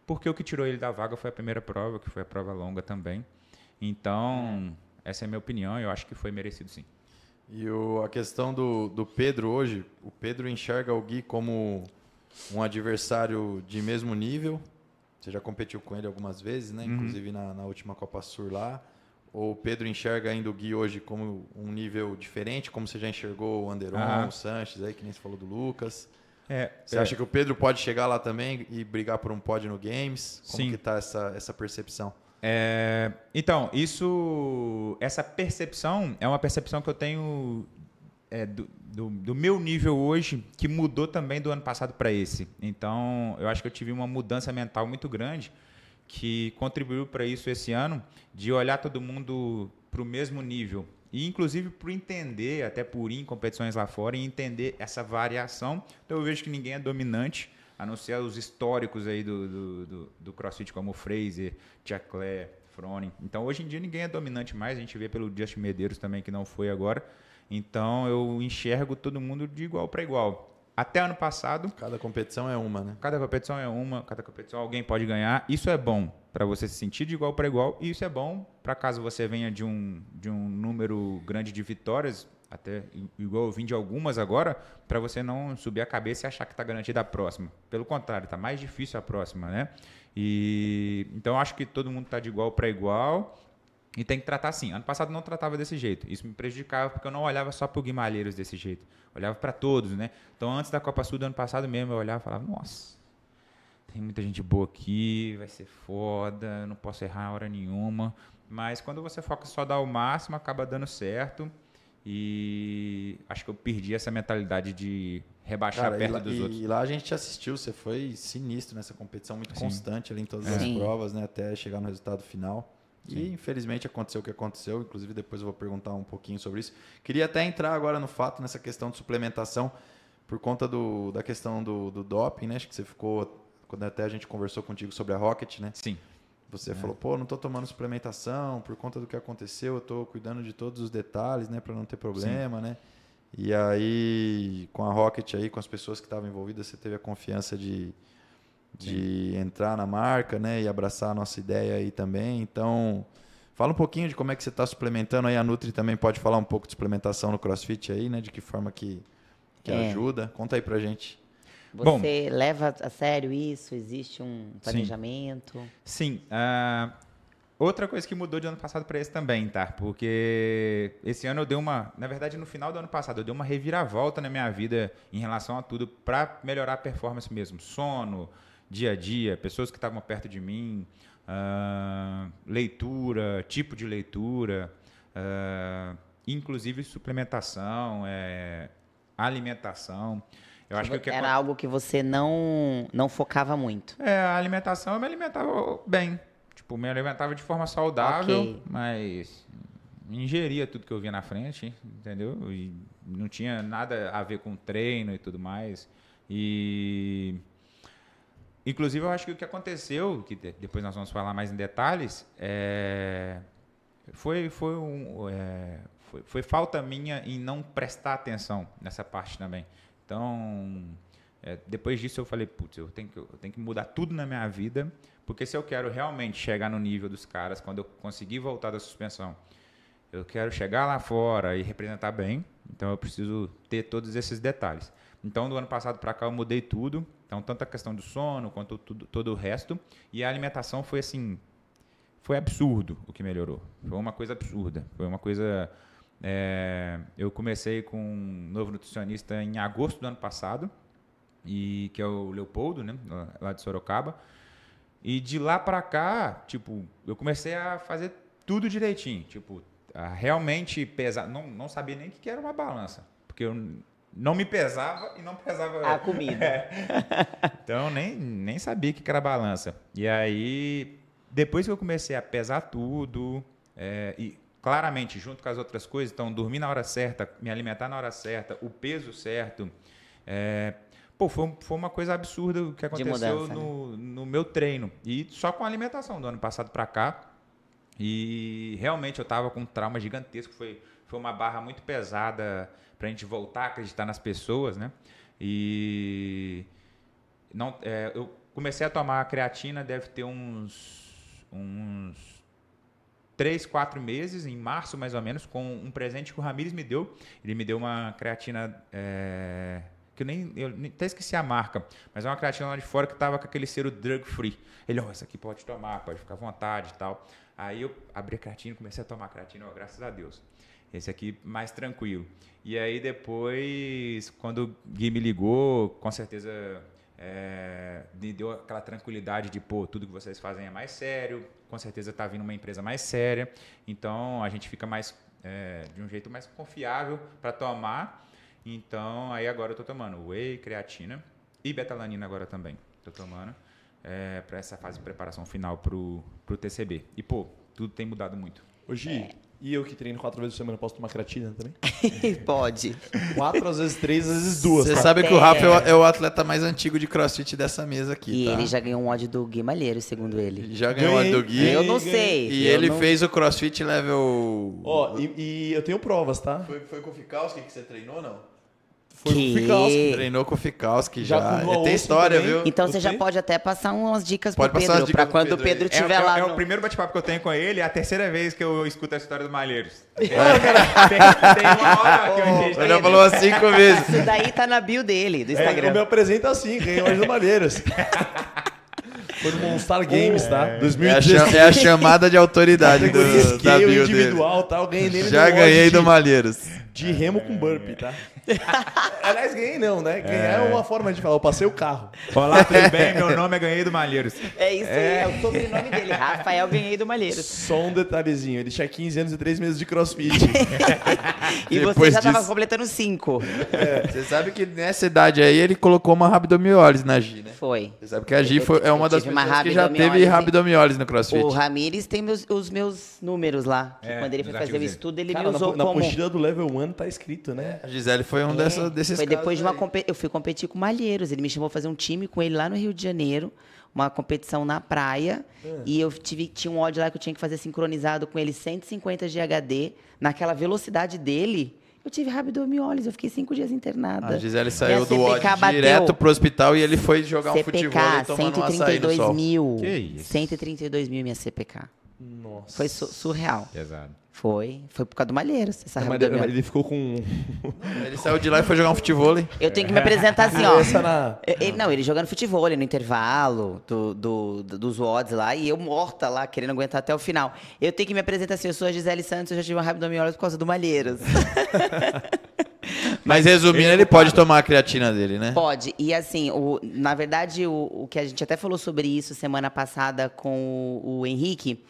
Porque o que tirou ele da vaga foi a primeira prova, que foi a prova longa também. Então, essa é a minha opinião, eu acho que foi merecido sim. E o- a questão do, do Pedro hoje, o Pedro enxerga o Gui como um adversário de mesmo nível. Você já competiu com ele algumas vezes, né? Inclusive na, na última Copa Sur lá. Ou o Pedro enxerga ainda o Gui hoje como um nível diferente, como você já enxergou o Anderon, Ah. o Sanches aí, que nem você falou do Lucas. É, Você acha que o Pedro pode chegar lá também e brigar por um pódio no Games? Como Sim. que tá essa, essa percepção? É, então, isso, essa percepção é uma percepção que eu tenho é, do, do, do meu nível hoje, que mudou também do ano passado para esse. Então, eu acho que eu tive uma mudança mental muito grande que contribuiu para isso esse ano, de olhar todo mundo para o mesmo nível. E, inclusive, por entender, até por ir em competições lá fora, e entender essa variação. Então, eu vejo que ninguém é dominante, a não ser os históricos aí do, do, do, do CrossFit, como o Fraser, Jacqueline, Froning. Então, hoje em dia, ninguém é dominante mais. A gente vê pelo Justin Medeiros também, que não foi agora. Então, eu enxergo todo mundo de igual para igual. Até ano passado, Cada competição é uma, né? Cada competição é uma, cada competição alguém pode ganhar. Isso é bom para você se sentir de igual para igual e isso é bom para caso você venha de um, de um número grande de vitórias, até igual eu vim de algumas agora, para você não subir a cabeça e achar que está garantida a próxima. Pelo contrário, está mais difícil a próxima, né? E então acho que todo mundo está de igual para igual. E tem que tratar assim. Ano passado não tratava desse jeito. Isso me prejudicava porque eu não olhava só para o Guimarães desse jeito. Olhava para todos, né? Então antes da Copa Sul do ano passado mesmo, eu olhava e falava, nossa, tem muita gente boa aqui, vai ser foda, não posso errar hora nenhuma. Mas quando você foca só dar o máximo, acaba dando certo. E acho que eu perdi essa mentalidade de rebaixar Cara, perto e, dos e- outros. e lá a gente assistiu, você foi sinistro nessa competição, muito Sim. constante ali em todas É. as Sim. provas, né? Até chegar no resultado final. E Sim. infelizmente aconteceu o que aconteceu. Inclusive, depois eu vou perguntar um pouquinho sobre isso. Queria até entrar agora no fato, nessa questão de suplementação, por conta do, da questão do, do doping, né? Acho que você ficou. Quando até a gente conversou contigo sobre a Rocket, né? Sim. Você falou, pô, não tô tomando suplementação por conta do que aconteceu, eu tô cuidando de todos os detalhes, né, para não ter problema, né? E aí, com a Rocket aí, com as pessoas que estavam envolvidas, você teve a confiança de, de entrar na marca, né, e abraçar a nossa ideia aí também. Então, fala um pouquinho de como é que você está suplementando aí. A Nutri também pode falar um pouco de suplementação no CrossFit aí, né, de que forma que, que É. ajuda. Conta aí pra gente. Bom. Você leva a sério isso? Existe um planejamento? Sim. ah, outra coisa que mudou de ano passado para esse também, tá? Porque esse ano eu dei uma. Na verdade, no final do ano passado, eu dei uma reviravolta na minha vida em relação a tudo para melhorar a performance mesmo. Sono, dia a dia, pessoas que estavam perto de mim, ah, leitura, tipo de leitura, ah, inclusive suplementação, eh, alimentação. Eu acho que que Era algo que você não, não focava muito. é, a alimentação eu me alimentava bem. Tipo, me alimentava de forma saudável, Ok. mas ingeria tudo que eu via na frente, entendeu? E não tinha nada a ver com treino e tudo mais. E inclusive eu acho que o que aconteceu, que de- depois nós vamos falar mais em detalhes, é, foi foi um, é, foi, foi falta minha em não prestar atenção nessa parte também. Então, é, depois disso eu falei, putz, eu tenho, que, eu tenho que mudar tudo na minha vida, porque se eu quero realmente chegar no nível dos caras, quando eu conseguir voltar da suspensão, eu quero chegar lá fora e representar bem, então eu preciso ter todos esses detalhes. Então, do ano passado para cá eu mudei tudo, então tanto a questão do sono quanto tudo, todo o resto, e a alimentação foi assim, foi absurdo o que melhorou. Foi uma coisa absurda. Foi uma coisa. É, eu comecei com um novo nutricionista em agosto do ano passado, e que é o Leopoldo, né, lá de Sorocaba. E de lá pra cá, tipo, eu comecei a fazer tudo direitinho, tipo, a realmente pesar, não, não sabia nem o que era uma balança, porque eu não me pesava e não pesava A comida. [LAUGHS] então nem, nem sabia o que que era balança. E aí, depois que eu comecei a pesar tudo, é, e claramente, junto com as outras coisas, então dormir na hora certa, me alimentar na hora certa, o peso certo, é, pô, foi, foi uma coisa absurda o que aconteceu mudança, né? no, no meu treino. E só com a alimentação do ano passado para cá. E realmente eu tava com um trauma gigantesco. Foi, foi uma barra muito pesada pra gente voltar a acreditar nas pessoas, né? E não, é, eu comecei a tomar creatina, deve ter uns, uns 3, 4 meses, em março mais ou menos, com um presente que o Ramires me deu. Ele me deu uma creatina. é, que eu nem, eu nem- até esqueci a marca, mas é uma creatina lá de fora que tava com aquele selo drug free. Ele, ó, essa aqui pode tomar, pode ficar à vontade e tal. Aí eu abri a creatina e comecei a tomar creatina, ó, graças a Deus. Esse aqui mais tranquilo. E aí depois, quando o Gui me ligou, com certeza é, me deu aquela tranquilidade de, pô, tudo que vocês fazem é mais sério, com certeza tá vindo uma empresa mais séria, então a gente fica mais, é, de um jeito mais confiável para tomar. Então, aí agora eu tô tomando whey, creatina e betalanina agora também. Tô tomando é, para essa fase de preparação final pro, pro TCB. E, pô, tudo tem mudado muito. Gi, e eu que treino quatro vezes por semana, posso tomar creatina também? [LAUGHS] Pode. Quatro, às vezes três, às vezes duas. Você tá? sabe que o Rafa é o, é o atleta mais antigo de crossfit dessa mesa aqui, E tá? ele já ganhou um ódio do Gui Malheiro, segundo ele. Já ganhou a Ganhei. do Gui. Eu não ganhei. sei. E eu ele não- fez o crossfit level... Ó, e, e eu tenho provas, tá? Foi, foi com o Fikowski que você treinou ou não? Foi Que? com o Fikowski. Treinou com o Fikowski Já já. o tem história, também. viu? Então Eu você já pode até passar umas dicas Pode pro Pedro, pra quando o Pedro É, estiver é- lá é no... o primeiro bate-papo que eu tenho com ele, é a terceira vez que eu escuto a história do Malheiros. [LAUGHS] tem, tem uma hora que a gente Ele já falou umas cinco vezes. Isso daí tá na bio dele, do É, Instagram. eu me apresento assim, ganhei hoje do Malheiros. [LAUGHS] Foi no Monstar Games, tá? É a, 2016. cha- é a chamada de autoridade do, da bio dele. individual, tá? Eu ganhei nele Já ganhei do Malheiros. De remo com burpee, tá? [LAUGHS] Aliás, ganhei não, né? Ganhar é uma forma de falar. Eu passei o carro. Olá, tudo [LAUGHS] bem? Meu nome é Ganhei do Malheiros. É isso aí, é o sobrenome dele. Rafael Ganhei do Malheiros. Só um detalhezinho. Ele tinha 15 anos e 3 meses de crossfit. [LAUGHS] E você Depois já tava disso- completando cinco. Você sabe que nessa idade aí ele colocou uma rabdomiólise na Gi, né? Foi. Você sabe que a Gi foi, é uma das uma pessoas que já teve rabdomiólise. no CrossFit. O Ramires tem meus- os meus números lá. que É, quando ele foi fazer o estudo, ele Cara, me na, usou na como... apostila do Level 1 tá escrito, né? A Gisele foi um É, dessa, desses Foi depois de uma. Eu fui competir com o Malheiros. Ele me chamou fazer um time com ele lá no Rio de Janeiro. Uma competição na praia. E eu tive, tinha um ódio lá que eu tinha que fazer sincronizado com ele 150 de HD. Naquela velocidade dele, eu tive rabdomiólise. Eu fiquei cinco dias internada. A Gisele saiu do CPK ódio bateu. direto pro hospital e ele foi jogar um CPK, futebol e tomando um açaí no 132 sol. mil. Que isso? 132 mil minha CPK. Nossa. Foi su- surreal. Pesado. Foi. Foi por causa do Malheiros. Essa Mas ele, rabdomiólise. ele ficou com. Ele saiu de lá e foi jogar um futebol. Eu tenho que me apresentar assim, ó. Ele, não, ele jogando futebol no intervalo do, do, do- dos odds lá e eu morta lá, querendo aguentar até o final. Eu tenho que me apresentar assim, eu sou a Gisele Santos, eu já tive uma rabdomiólise por causa do Malheiros. [LAUGHS] Mas resumindo, ele pode tomar a creatina dele, né? Pode. E assim, o, na verdade, o, o que a gente até falou sobre isso semana passada com o, o Henrique,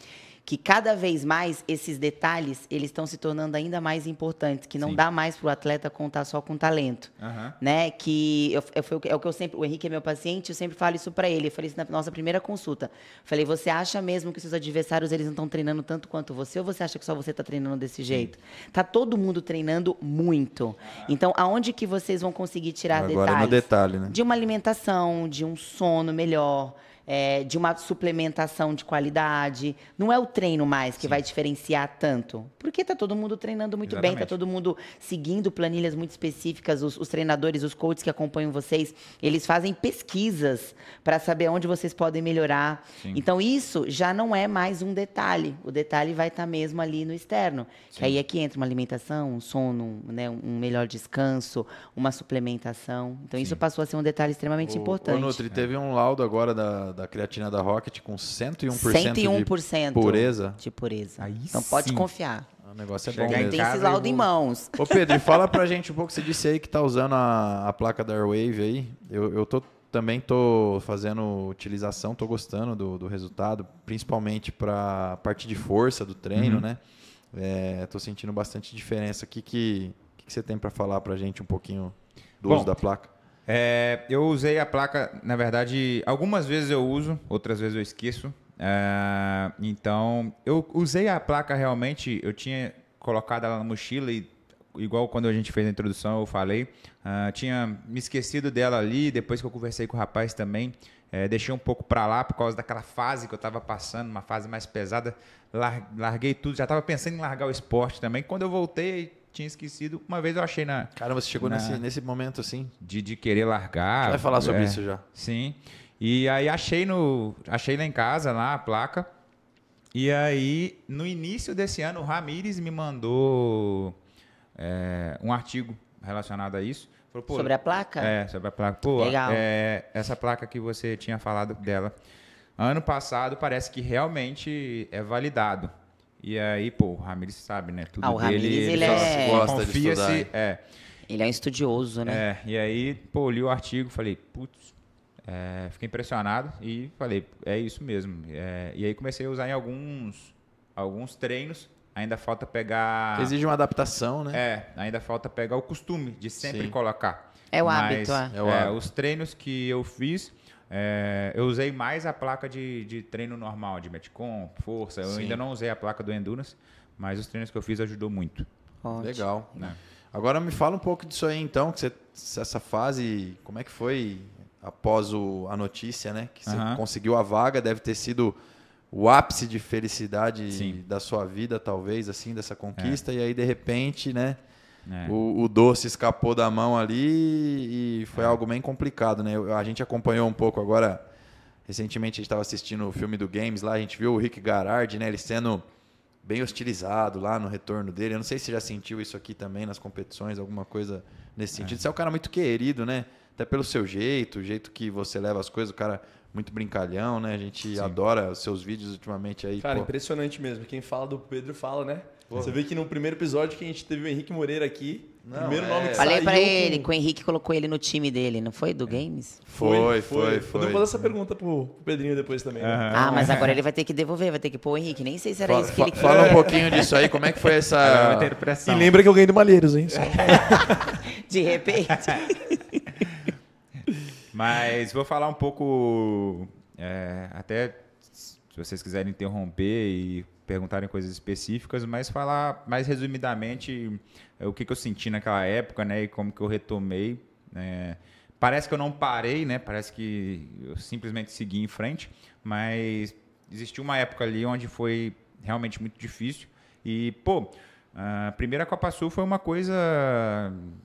que cada vez mais esses detalhes, eles estão se tornando ainda mais importantes, que não Sim. dá mais para o atleta contar só com talento. Aham. né? Que eu, eu- é o que eu sempre, o Henrique é meu paciente, eu sempre falo isso pra ele. Eu falei isso na nossa primeira consulta. Falei, você acha mesmo que seus adversários eles não estão treinando tanto quanto você ou você acha que só você tá treinando desse jeito? Tá todo mundo treinando muito. Então, aonde que vocês vão conseguir tirar Agora detalhes? no detalhe, né? De uma alimentação, de um sono melhor, é, de uma suplementação de qualidade. Não é o treino mais que vai diferenciar tanto. Porque tá todo mundo treinando muito bem, tá Exatamente. todo mundo seguindo planilhas muito específicas. Os, os treinadores, os coaches que acompanham vocês, eles fazem pesquisas para saber onde vocês podem melhorar. Sim. Então, isso já não é mais um detalhe. O detalhe vai estar mesmo ali no externo. Que aí é que entra uma alimentação, um sono, né, um melhor descanso, uma suplementação. Então, isso passou a ser um detalhe extremamente O- importante. O Nutri teve um laudo agora da, da creatina da Rocket com 101%, 101% de pureza. de pureza. Aí então pode sim. confiar. O negócio é bom em mesmo. Tem casa esse eu laudo em mãos. Ô Pedro, e fala pra gente um pouco, você disse aí que tá usando a, a placa da Airwave aí. Eu, eu tô, também tô fazendo utilização, tô gostando do, do resultado, principalmente pra parte de força do treino, Uhum. né? É, tô sentindo bastante diferença. O que, que, que, que você tem pra falar pra gente um pouquinho do Bom, uso da placa? É, eu usei a placa, na verdade, algumas vezes eu uso, outras vezes eu esqueço. É, então, eu usei a placa realmente, eu tinha colocado ela na mochila e, igual quando a gente fez a introdução, eu falei, ah, tinha me esquecido dela ali, depois que eu conversei com o rapaz também, é, deixei um pouco pra lá por causa daquela fase que eu tava passando, uma fase mais pesada, lar- larguei tudo, já tava pensando em largar o esporte também. Quando eu voltei, tinha esquecido, uma vez eu achei na, Cara, você chegou Na- nesse, nesse momento assim. de, de querer largar. Você vai falar sobre é, isso já. Sim. E aí achei no achei lá em casa lá a placa. E aí no início desse ano o Ramires me mandou é, um artigo relacionado a isso. Falou, pô, Sobre a placa? É, sobre a placa. Pô, Legal. é, essa placa que você tinha falado dela ano passado parece que realmente é validado. E aí, pô, o Ramires sabe, né? Tudo Ah, o dele, Ramires, ele só é- Gosta de confia-se- estudar, é, Ele é um estudioso, né? é, e aí, pô, li o artigo, falei, putz, é, fiquei impressionado e falei, é isso mesmo. É, e aí comecei a usar em alguns, alguns treinos. Ainda falta pegar. Exige uma adaptação, né? É, ainda falta pegar o costume de sempre Sim. colocar. É o Mas, hábito, é. É o é, hábito. Os treinos que eu fiz, é, eu usei mais a placa de, de treino normal, de Metcon, força. Eu Sim. ainda não usei a placa do Endurance, mas os treinos que eu fiz ajudou muito. Ótimo. Legal. Né? Agora me fala um pouco disso aí então, que você, essa fase, como é que foi após o- a notícia, né? Que você conseguiu a vaga, deve ter sido o ápice de felicidade Sim. da sua vida, talvez, assim, dessa conquista. E aí, de repente, né? É. O, o doce escapou da mão ali e foi algo bem complicado, né? A gente acompanhou um pouco agora. Recentemente a gente estava assistindo o filme do Games lá, a gente viu o Rick Garard, né? Ele sendo bem hostilizado lá no retorno dele. Eu não sei se você já sentiu isso aqui também nas competições, alguma coisa nesse sentido. Você é um cara muito querido, né? Até pelo seu jeito, o jeito que você leva as coisas, o cara muito brincalhão, né? A gente Sim. adora os seus vídeos ultimamente aí. Cara, pô. impressionante mesmo. Quem fala do Pedro fala, né? Você vê que no primeiro episódio que a gente teve o Henrique Moreira aqui, Não, primeiro é. nome que Falei saiu pra ele com- que o Henrique colocou ele no time dele, não foi? Do Games? Foi, foi, foi. Eu vou fazer essa pergunta pro, pro Pedrinho depois também. né? Ah, mas agora ele vai ter que devolver, vai ter que pôr o Henrique. Nem sei se era Fa- isso que ele. Fala um pouquinho disso aí, como é que foi [LAUGHS] essa. [LAUGHS] E lembra que eu ganhei do Malheiros, hein? Só- [LAUGHS] De repente. Mas vou falar um pouco, é, até se vocês quiserem interromper e perguntarem coisas específicas, mas falar mais resumidamente é, o que, que eu senti naquela época, né, e como que eu retomei. né. Parece que eu não parei, né? Parece que eu simplesmente segui em frente, mas existiu uma época ali onde foi realmente muito difícil. E, pô, a primeira Copa Sul foi uma coisa.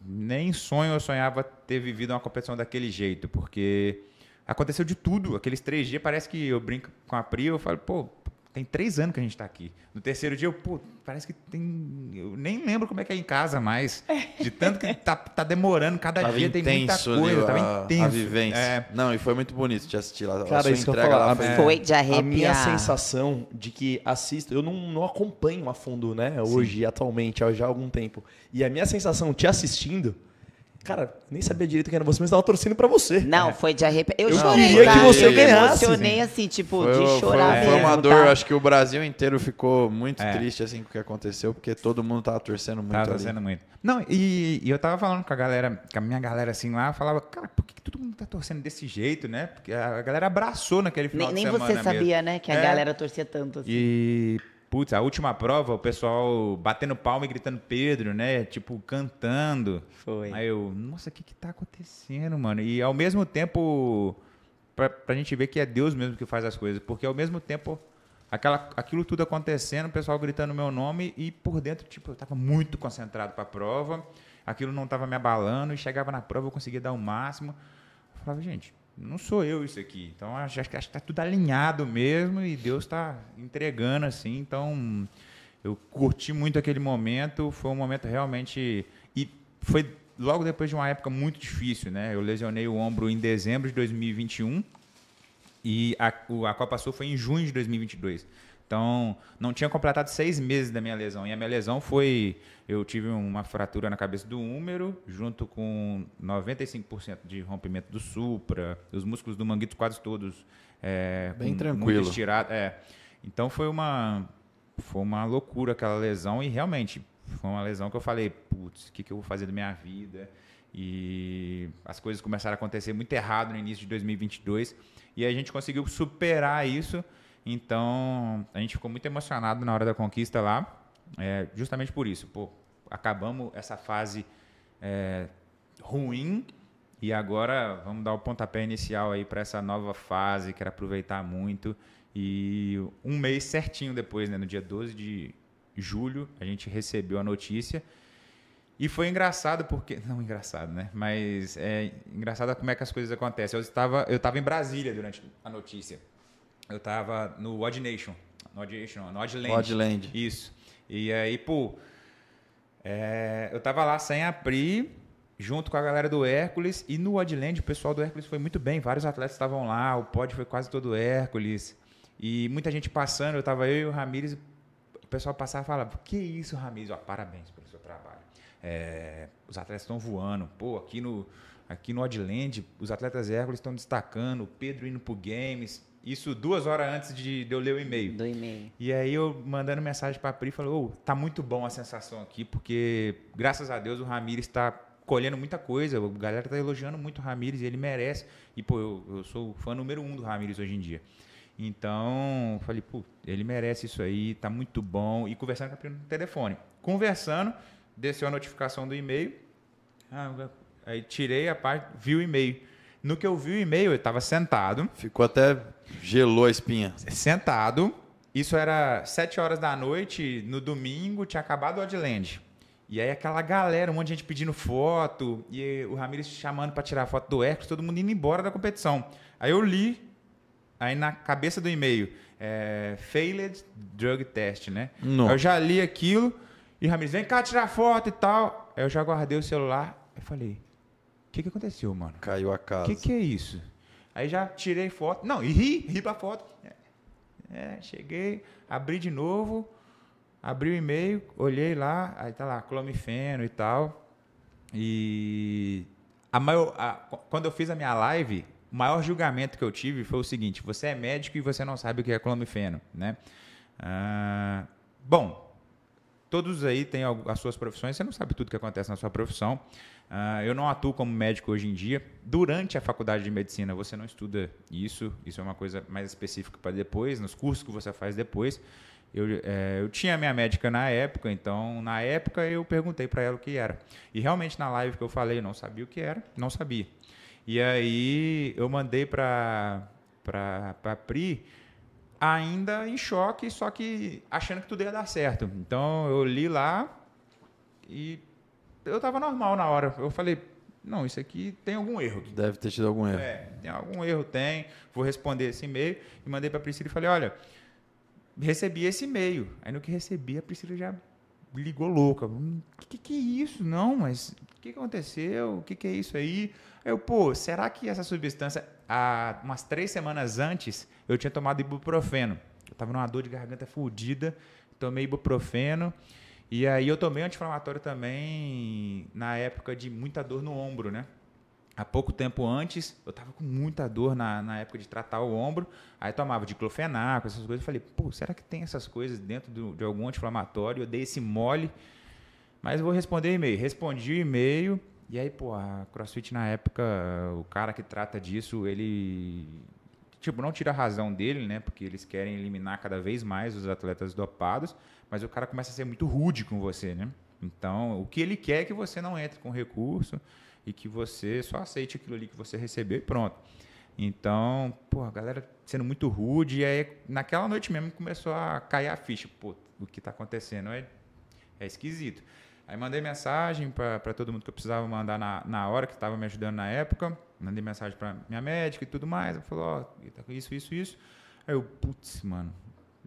Nem em sonho eu sonhava ter vivido uma competição daquele jeito, porque aconteceu de tudo. Aqueles três dias, parece que eu brinco com a Pri, eu falo, pô, tem três anos que a gente tá aqui. No terceiro dia, eu, pô, parece que tem. Eu nem lembro como é que é em casa mais. De tanto que tá, tá demorando, cada Tava dia tem muita coisa, ali, tava a, intenso. a vivência. É, Não, e foi muito bonito te assistir lá. a Cara, sua isso que eu entrega lá foi... É. Foi de arrepiar. A minha sensação de que assisto, eu não, não acompanho a fundo, né? Hoje, atualmente, há já há algum tempo. E a minha sensação te assistindo, cara, nem sabia direito quem era você, mas tava torcendo pra você. Não, foi de arrepiar. Eu Eu chorei, queria tá? que você eu ganhasse. emocionei assim, tipo, Foi, de foi- chorar foi mesmo, uma dor, tá? acho que o Brasil inteiro ficou muito É. triste assim com o que aconteceu, porque todo mundo tava torcendo muito Tava ali. torcendo muito. Não, e, e eu tava falando com a galera, com a minha galera assim lá, eu falava, cara, por que, que todo mundo tá torcendo desse jeito, né? Porque a galera abraçou naquele final Nem, de nem semana você mesmo. sabia, né, que a É. galera torcia tanto assim. E, putz, a última prova, o pessoal batendo palma e gritando Pedro, né? Tipo, cantando. Foi. Aí eu, nossa, o que que tá acontecendo, mano? E ao mesmo tempo, pra, pra gente ver que é Deus mesmo que faz as coisas, porque ao mesmo tempo, aquela, aquilo tudo acontecendo, o pessoal gritando meu nome e por dentro, tipo, eu tava muito concentrado pra prova, aquilo não tava me abalando e chegava na prova, eu conseguia dar o máximo. Eu falava, gente, não sou eu isso aqui. Então acho, acho que acho que tá tudo alinhado mesmo e Deus está entregando assim. Então eu curti muito aquele momento. Foi um momento realmente e foi logo depois de uma época muito difícil, né? Eu lesionei o ombro em dezembro de 2021 e a, a Copa Sul foi em junho de 2022. Então, não tinha completado seis meses da minha lesão. E a minha lesão foi. Eu tive uma fratura na cabeça do húmero, junto com 95% de rompimento do supra, os músculos do manguito quase todos. É, Bem com tranquilo. Muito estirado. É. Então, foi uma, foi uma loucura aquela lesão. E realmente, foi uma lesão que eu falei: putz, o que, que eu vou fazer da minha vida? E as coisas começaram a acontecer muito errado no início de 2022. E a gente conseguiu superar isso. Então, a gente ficou muito emocionado na hora da conquista lá, é, justamente por isso. Pô, acabamos essa fase é, ruim e agora vamos dar o pontapé inicial aí para essa nova fase, quero aproveitar muito. E um mês certinho depois, né, no dia 12 de julho, a gente recebeu a notícia. E foi engraçado porque. [LAUGHS] Não engraçado, né? Mas é engraçado como é que as coisas acontecem. Eu estava, eu estava em Brasília durante a notícia. Eu estava no Odd Nation. No Odd Nation, no Oddland. Oddland. Isso. E aí, pô. é, eu tava lá sem a Pri, junto com a galera do Hércules. E no Oddland, o pessoal do Hércules foi muito bem. Vários atletas estavam lá. O pódio foi quase todo Hércules. E muita gente passando. Eu tava eu e o Ramires. O pessoal passava e falava: Que isso, Ramires? Ó, parabéns pelo seu trabalho. É, os atletas estão voando. Pô, aqui no, aqui no Oddland, os atletas Hércules estão destacando. O Pedro indo pro Games. Isso duas horas antes de, de eu ler o e-mail. Do e-mail. E aí eu mandando mensagem para a Pri, falou, ô, tá muito bom a sensação aqui, porque graças a Deus o Ramires está colhendo muita coisa, a galera tá elogiando muito o Ramires e ele merece. E pô, eu, eu sou o fã número um do Ramires hoje em dia. Então, falei, pô, ele merece isso aí, tá muito bom. E conversando com a Pri no telefone. Conversando, desceu a notificação do e-mail. Ah, aí tirei a parte, vi o e-mail. No que eu vi o e-mail, eu estava sentado, Ficou até gelou a espinha. sentado. Isso era sete horas da noite, no domingo, tinha acabado o Oddland. E aí aquela galera, um monte de gente pedindo foto, e o Ramires chamando para tirar foto do Hércules, todo mundo indo embora da competição. Aí eu li, aí na cabeça do e-mail, é, failed drug test, né? Não. Aí eu já li aquilo, e o Ramires, vem cá tirar foto e tal. Aí eu já guardei o celular, eu falei, o que, que aconteceu, mano? Caiu a O casa. que, que é isso? Aí já tirei foto. Não, e ri, ri pra foto. É, cheguei, abri de novo. Abri o e-mail, olhei lá, aí tá lá, clomifeno e tal. E a maior, a- quando eu fiz a minha live, o maior julgamento que eu tive foi o seguinte: você é médico e você não sabe o que é clomifeno, né? Ah, bom, todos aí têm as suas profissões, você não sabe tudo que acontece na sua profissão. Ah, eu não atuo como médico hoje em dia. Durante a faculdade de medicina, você não estuda isso, isso é uma coisa mais específica para depois, nos cursos que você faz depois. Eu, eh, eu tinha minha médica na época, então na época eu perguntei para ela o que era. E realmente na live que eu falei, eu não sabia o que era, não sabia. E aí eu mandei para para Pri ainda em choque, só que achando que tudo ia dar certo. Então eu li lá e eu tava normal na hora. Eu falei, não, isso aqui tem algum erro. Deve ter tido algum erro. É, tem algum erro, tem. Vou responder esse e-mail. E mandei para a Priscila e falei, olha, recebi esse e-mail. Aí no que recebi, a Priscila já ligou louca. O que, que é isso? Não, mas o que que aconteceu? O que, que é isso aí? Aí eu, pô, será que essa substância, há umas três semanas antes, eu tinha tomado ibuprofeno. Eu tava numa dor de garganta fodida, tomei ibuprofeno. E aí eu tomei anti-inflamatório também na época de muita dor no ombro, né? Há pouco tempo antes, eu tava com muita dor na, na época de tratar o ombro, aí tomava diclofenaco, essas coisas. Eu falei, pô, será que tem essas coisas dentro do- de algum anti-inflamatório? Eu dei esse mole, mas vou responder e-mail. Respondi o e-mail, e aí, pô, a CrossFit na época, o cara que trata disso, ele. Tipo, não tira a razão dele, né? Porque eles querem eliminar cada vez mais os atletas dopados, mas o cara começa a ser muito rude com você, né? Então, o que ele quer é que você não entre com recurso e que você só aceite aquilo ali que você recebeu e pronto. Então, pô, a galera sendo muito rude, e aí naquela noite mesmo começou a cair a ficha. Pô, o que está acontecendo é, é esquisito. Aí mandei mensagem para todo mundo que eu precisava mandar na, na hora, que estava me ajudando na época. Mandei mensagem para minha médica e tudo mais. Ela falou, ó, com isso, isso, isso. Aí eu, putz, mano,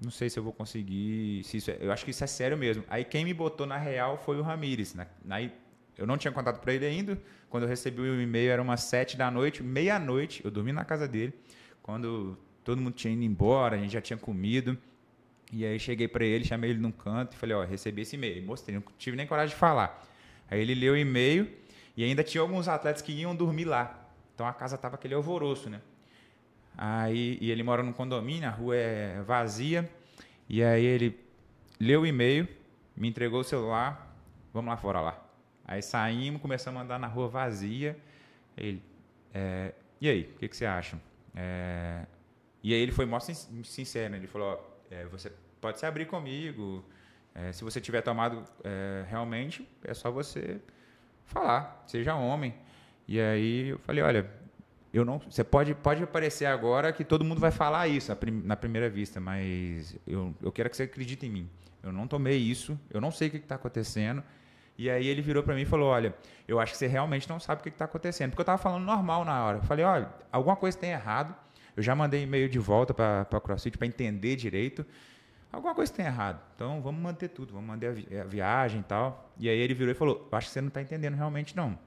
não sei se eu vou conseguir. Se isso é- eu acho que isso é sério mesmo. Aí quem me botou na real foi o Ramires. Né? Aí eu não tinha contato para ele ainda. Quando eu recebi o e-mail era umas sete da noite, meia-noite. Eu dormi na casa dele. Quando todo mundo tinha ido embora, a gente já tinha comido. E aí cheguei para ele, chamei ele num canto e falei, ó, recebi esse e-mail. Mostrei, não tive nem coragem de falar. Aí ele leu o e-mail e ainda tinha alguns atletas que iam dormir lá. Então a casa tava aquele alvoroço, né? Aí, e ele mora num condomínio, a rua é vazia. E aí ele leu o e-mail, me entregou o celular, vamos lá fora lá. Aí saímos, começamos a andar na rua vazia. Ele, é, e aí, o que, que você acha? É, e aí ele foi mó sin- sincero, né? ele falou, é, você pode se abrir comigo, é, se você tiver tomado é, realmente, é só você falar, seja homem. E aí eu falei, olha, eu não, você pode, pode aparecer agora que todo mundo vai falar isso na, prim- na primeira vista, mas eu, eu quero que você acredite em mim. Eu não tomei isso, eu não sei o que está acontecendo. E aí ele virou para mim e falou, olha, eu acho que você realmente não sabe o que está acontecendo. Porque eu estava falando normal na hora. Eu falei, olha, alguma coisa tem errado. Eu já mandei e-mail de volta para a CrossFit para entender direito. Alguma coisa tem errado. Então vamos manter tudo, vamos manter a, vi- a viagem e tal. E aí ele virou e falou, acho que você não está entendendo realmente não.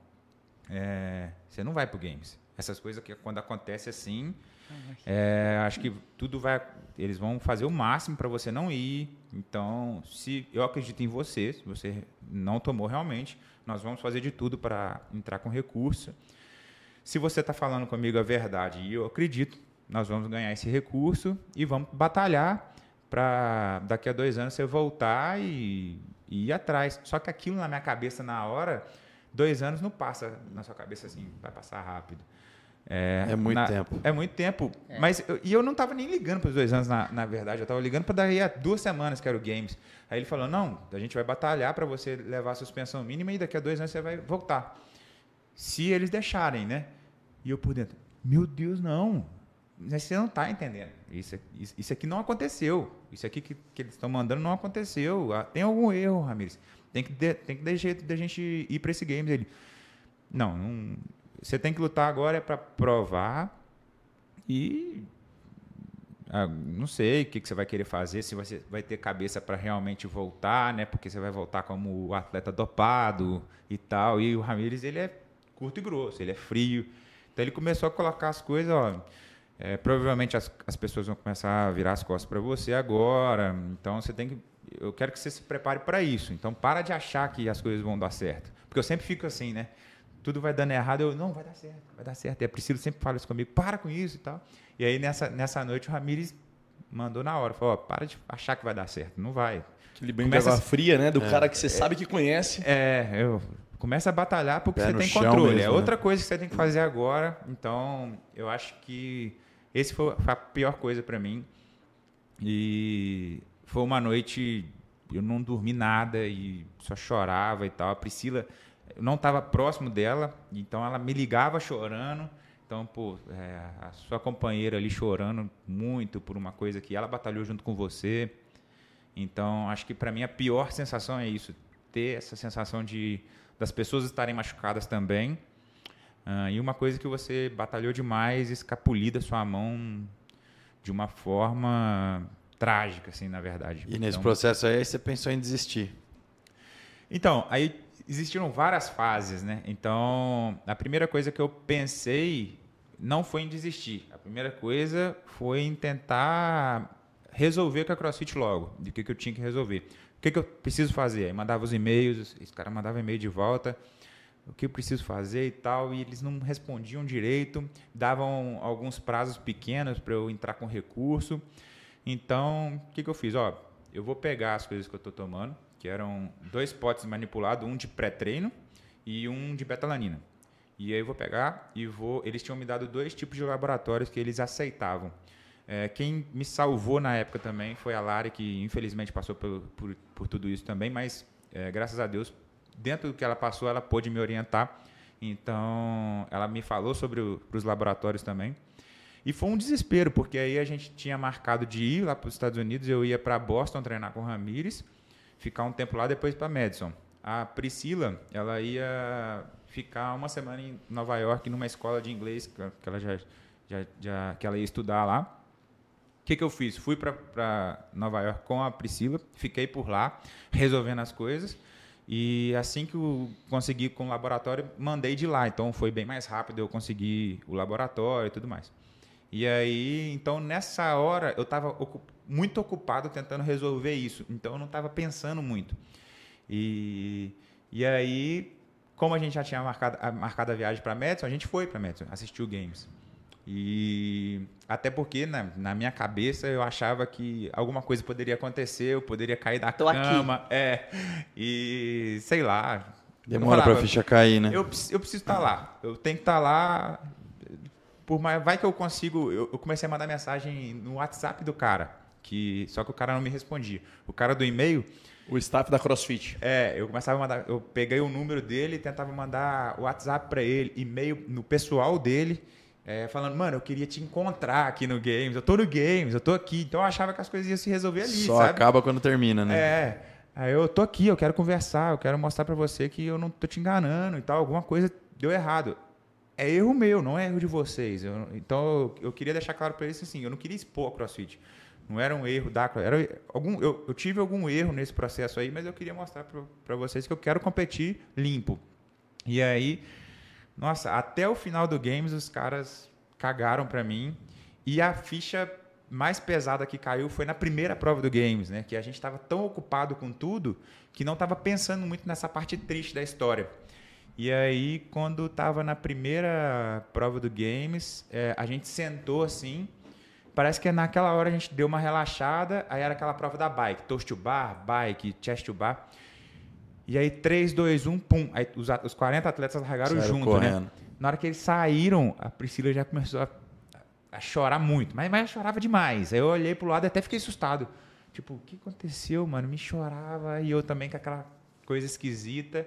É, você não vai pro games. Essas coisas que quando acontece assim, é, acho que tudo vai. Eles vão fazer o máximo para você não ir. Então, se eu acredito em você, se você não tomou realmente, nós vamos fazer de tudo para entrar com recurso. Se você está falando comigo a verdade e eu acredito, nós vamos ganhar esse recurso e vamos batalhar para daqui a dois anos você voltar e, e ir atrás. Só que aquilo na minha cabeça na hora, dois anos não passa na sua cabeça assim, vai passar rápido. É muito na- tempo. É muito tempo. Mas eu, e eu não estava nem ligando para os dois anos, na, na verdade. Eu estava ligando para daí a duas semanas que era o Games. Aí ele falou: não, a gente vai batalhar para você levar a suspensão mínima e daqui a dois anos você vai voltar. Se eles deixarem, né? E eu por dentro: meu Deus, não. Mas você não está entendendo. Isso, aqui- isso, isso aqui não aconteceu. Isso aqui que, que eles estão mandando não aconteceu. Ah, Tem algum erro, Ramires. Tem que, de, tem que dar jeito da gente ir para esse Games. Ele: não, não. Você tem que lutar agora é para provar e ah, não sei o que, que você vai querer fazer, se você vai ter cabeça para realmente voltar, né? Porque você vai voltar como o atleta dopado e tal. E o Ramires ele é curto e grosso, ele é frio. Então ele começou a colocar as coisas, ó. é, provavelmente as, as pessoas vão começar a virar as costas para você agora. Então você tem que eu quero que você se prepare para isso. Então, para de achar que as coisas vão dar certo. Porque eu sempre fico assim, né? Tudo vai dando errado, eu, não, vai dar certo, vai dar certo. E a Priscila sempre fala isso comigo, para com isso e tal. E aí, nessa, nessa noite, o Ramires mandou na hora, falou, ó, para de achar que vai dar certo, não vai. Aquele banho Começa de água fria, né? Do é, cara que você é, sabe que conhece. É, eu começa a batalhar porque Pé você tem controle. Mesmo, é outra né? coisa que você tem que fazer agora. Então, eu acho que esse foi a pior coisa para mim. E foi uma noite eu não dormi nada e só chorava e tal. A Priscila, eu não estava próximo dela, então ela me ligava chorando. Então, pô, é, a sua companheira ali chorando muito por uma coisa que ela batalhou junto com você. Então, acho que para mim a pior sensação é isso, ter essa sensação de das pessoas estarem machucadas também. Uh, e uma coisa que você batalhou demais, escapulir da sua mão de uma forma trágica, assim, na verdade. E nesse então, processo aí você pensou em desistir? Então, aí existiram várias fases, né? Então, a primeira coisa que eu pensei não foi em desistir. A primeira coisa foi em tentar resolver com a CrossFit logo, de que, que eu tinha que resolver. O que, que eu preciso fazer? Aí mandava os e-mails, esse cara mandava e-mail de volta, o que eu preciso fazer e tal, e eles não respondiam direito, davam alguns prazos pequenos para eu entrar com recurso. Então, o que, que eu fiz? Ó, eu vou pegar as coisas que eu estou tomando, que eram dois potes manipulados, um de pré-treino e um de betalanina. E aí eu vou pegar e vou. Eles tinham me dado dois tipos de laboratórios que eles aceitavam. É, quem me salvou na época também foi a Lari, que infelizmente passou por, por, por tudo isso também, mas é, graças a Deus, dentro do que ela passou, ela pôde me orientar. Então, ela me falou sobre os laboratórios também. E foi um desespero, porque aí a gente tinha marcado de ir lá para os Estados Unidos, eu ia para Boston treinar com o Ramires, ficar um tempo lá, depois para Madison. A Priscila, ela ia ficar uma semana em Nova York, numa escola de inglês, que ela já, já, já que ela ia estudar lá. O que, que eu fiz? Fui para Nova York com a Priscila, fiquei por lá, resolvendo as coisas. E assim que eu consegui com o laboratório, mandei de lá. Então foi bem mais rápido eu consegui o laboratório e tudo mais. E aí, então nessa hora eu estava muito ocupado tentando resolver isso, então eu não estava pensando muito. E, e aí, como a gente já tinha marcado, marcado a viagem para Madison, a gente foi para Madison, assistiu games. E até porque na, na, minha cabeça eu achava que alguma coisa poderia acontecer, eu poderia cair da Tô cama, aqui. é. E sei lá. Demora para a ficha cair, né? Eu, eu preciso estar tá lá. Eu tenho que estar tá lá por mais, vai que eu consigo. Eu, eu, comecei a mandar mensagem no WhatsApp do cara, que só que o cara não me respondia. O cara do e-mail. O staff da CrossFit. É, eu começava a mandar, eu peguei o número dele, tentava mandar o WhatsApp para ele, e-mail no pessoal dele, é, falando, mano, eu queria te encontrar aqui no Games, eu tô no Games, eu tô aqui. Então eu achava que as coisas iam se resolver ali, Só sabe? acaba quando termina, né? É. Aí eu tô aqui, eu quero conversar, eu quero mostrar para você que eu não tô te enganando e tal, alguma coisa deu errado é erro meu, não é erro de vocês. Eu, então, eu, eu, queria deixar claro para eles assim, eu não queria expor a CrossFit. Não era um erro da era algum eu, eu tive algum erro nesse processo aí, mas eu queria mostrar para vocês que eu quero competir limpo. E aí, nossa, até o final do games os caras cagaram para mim e a ficha mais pesada que caiu foi na primeira prova do games, né? Que a gente estava tão ocupado com tudo que não estava pensando muito nessa parte triste da história. E aí, quando estava na primeira prova do Games, é, a gente sentou assim. Parece que naquela hora a gente deu uma relaxada. Aí era aquela prova da bike: toast to bar, bike, chest to bar. E aí, 3, 2, 1, pum. Aí os, os 40 atletas largaram Saíram junto, né? correndo. né? Na hora que eles saíram, a Priscila já começou a, a chorar muito. Mas, mas chorava demais. Aí eu olhei pro lado e até fiquei assustado. Tipo, o que aconteceu, mano? Me chorava. E eu também com aquela coisa esquisita.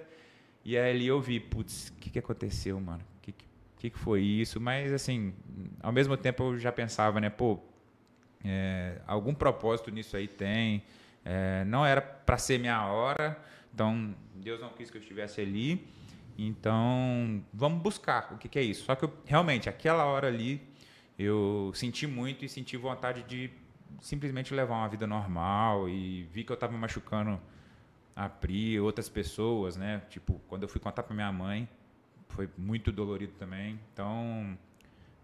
E aí ali eu vi, putz, o que, que aconteceu, mano? Que, que foi isso? Mas, assim, ao mesmo tempo eu já pensava, né, pô, é, algum propósito nisso aí tem. É, não era para ser minha hora, então Deus não quis que eu estivesse ali. Então, vamos buscar o que, que é isso. Só que eu, realmente, aquela hora ali, eu senti muito e senti vontade de simplesmente levar uma vida normal e vi que eu estava machucando a Pri, outras pessoas, né? Tipo, quando eu fui contar para minha mãe, foi muito dolorido também. Então,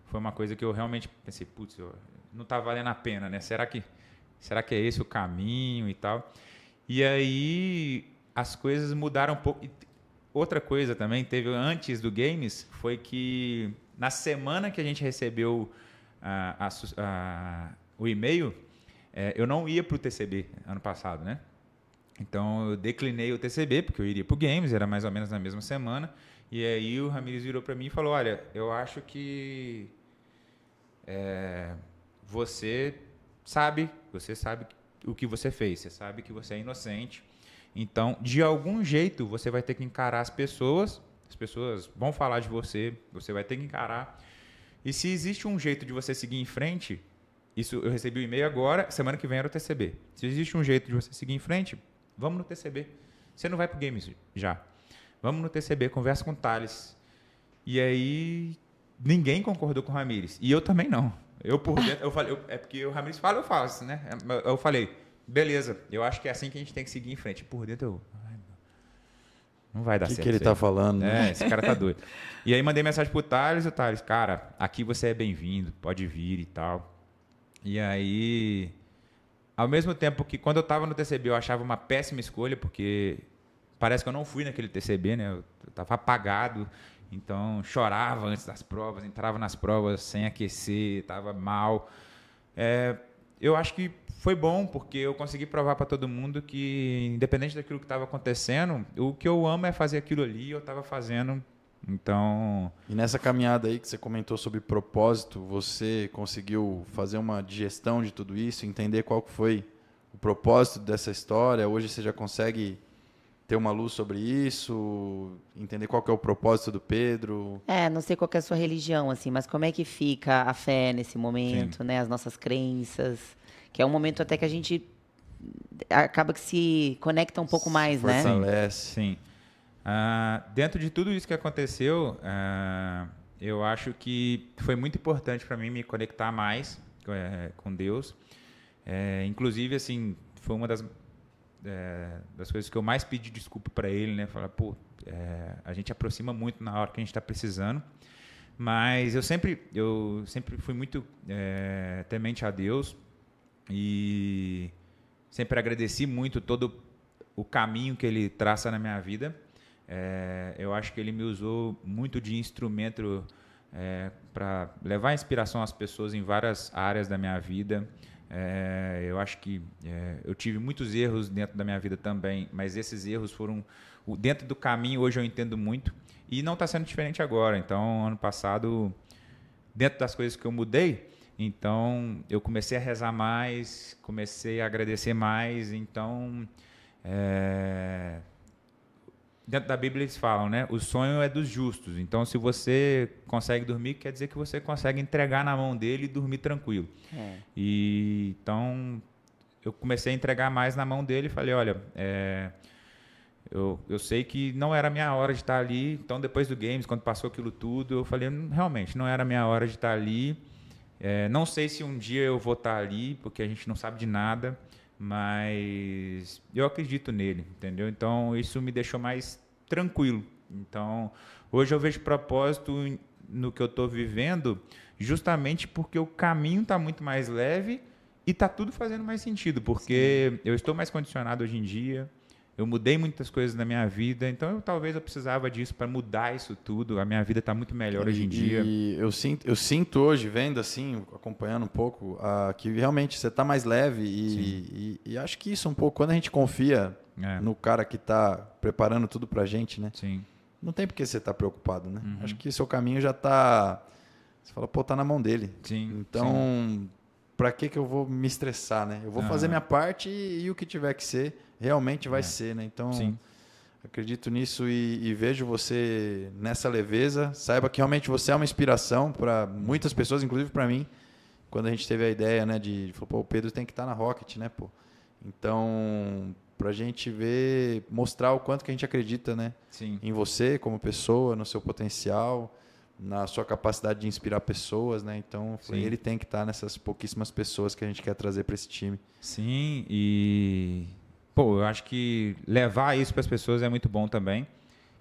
foi uma coisa que eu realmente pensei, putz, não tá valendo a pena, né? Será que será que é esse o caminho e tal? E aí as coisas mudaram um pouco. E outra coisa também teve antes do games foi que na semana que a gente recebeu a, a, a, o e-mail, é, eu não ia para o TCB ano passado, né? Então eu declinei o TCB porque eu iria para o games, era mais ou menos na mesma semana. E aí o Ramires virou para mim e falou: Olha, eu acho que é, você sabe, você sabe o que você fez, você sabe que você é inocente. Então, de algum jeito, você vai ter que encarar as pessoas, as pessoas vão falar de você, você vai ter que encarar. E se existe um jeito de você seguir em frente, isso eu recebi o um e-mail agora, semana que vem era o TCB. Se existe um jeito de você seguir em frente, vamos no TCB. Você não vai pro games já. Vamos no TCB, conversa com o Thales. E aí ninguém concordou com o Ramires. E eu também não. Eu por [LAUGHS] dentro, eu falei, eu, é porque o Ramires fala, eu faço, né? Eu falei, beleza, eu acho que é assim que a gente tem que seguir em frente. Por dentro eu. Não vai dar que certo. O que ele tá falando? É, né? esse cara tá [LAUGHS] doido. E aí mandei mensagem pro Thales, o Thales, cara, aqui você é bem-vindo, pode vir e tal. E aí, ao mesmo tempo que quando eu tava no TCB eu achava uma péssima escolha, porque parece que eu não fui naquele TCB, né? Eu tava apagado, então chorava antes das provas, entrava nas provas sem aquecer, tava mal. É, eu acho que foi bom, porque eu consegui provar para todo mundo que, independente daquilo que estava acontecendo, o que eu amo é fazer aquilo ali, eu estava fazendo. Então. E nessa caminhada aí que você comentou sobre propósito, você conseguiu fazer uma digestão de tudo isso, entender qual foi o propósito dessa história? Hoje você já consegue ter uma luz sobre isso, entender qual é o propósito do Pedro. É, não sei qual é a sua religião, assim, mas como é que fica a fé nesse momento, Sim. né? As nossas crenças, que é um momento até que a gente acaba que se conecta um pouco mais, né? fortalece. né? Sim. Uh, dentro de tudo isso que aconteceu, uh, eu acho que foi muito importante para mim me conectar mais uh, com Deus. É, inclusive, assim, foi uma das, é, das coisas que eu mais pedi desculpa para ele, né? Falar, pô, é, a gente aproxima muito na hora que a gente está precisando. Mas eu sempre, eu sempre fui muito é, temente a Deus e sempre agradeci muito todo o caminho que ele traça na minha vida. É, eu acho que ele me usou muito de instrumento é, para levar inspiração às pessoas em várias áreas da minha vida. É, eu acho que é, eu tive muitos erros dentro da minha vida também, mas esses erros foram dentro do caminho. Hoje eu entendo muito e não está sendo diferente agora. Então, ano passado, dentro das coisas que eu mudei, então, eu comecei a rezar mais, comecei a agradecer mais. Então, é... dentro da Bíblia eles falam, né? O sonho é dos justos. Então, se você consegue dormir, quer dizer que você consegue entregar na mão dele e dormir tranquilo. É. E então, eu comecei a entregar mais na mão dele e falei, olha, é... Eu, eu sei que não era a minha hora de estar ali. Então, depois do Games, quando passou aquilo tudo, eu falei, realmente, não era a minha hora de estar ali. É, não sei se um dia eu vou estar ali, porque a gente não sabe de nada, mas eu acredito nele, entendeu? Então isso me deixou mais tranquilo. Então hoje eu vejo propósito no que eu estou vivendo, justamente porque o caminho está muito mais leve e está tudo fazendo mais sentido, porque Sim. eu estou mais condicionado hoje em dia, eu mudei muitas coisas na minha vida, então eu, talvez eu precisava disso para mudar isso tudo. A minha vida está muito melhor e, hoje em dia. E eu sinto, eu sinto hoje, vendo assim, acompanhando um pouco, uh, que realmente você está mais leve e, e, e, acho que isso um pouco, quando a gente confia é. no cara que está preparando tudo para a gente, né? Sim. Não tem por que você estar tá preocupado, né? Uhum. Acho que seu caminho já está... Você fala, pô, tá na mão dele. Sim. Então, para que, que eu vou me estressar, né? Eu vou uhum. fazer minha parte e, e o que tiver que ser realmente vai é. ser, né? Então, Sim. acredito nisso e, e, vejo você nessa leveza. Saiba que realmente você é uma inspiração para muitas pessoas, inclusive para mim. Quando a gente teve a ideia, né, de, pô, o Pedro tem que estar tá na Rocket, né, pô? Então, para a gente ver, mostrar o quanto que a gente acredita, né, Sim. em você como pessoa, no seu potencial, na sua capacidade de inspirar pessoas, né? Então, ele tem que estar tá nessas pouquíssimas pessoas que a gente quer trazer para esse time. Sim, e pô, eu acho que levar isso para as pessoas é muito bom também.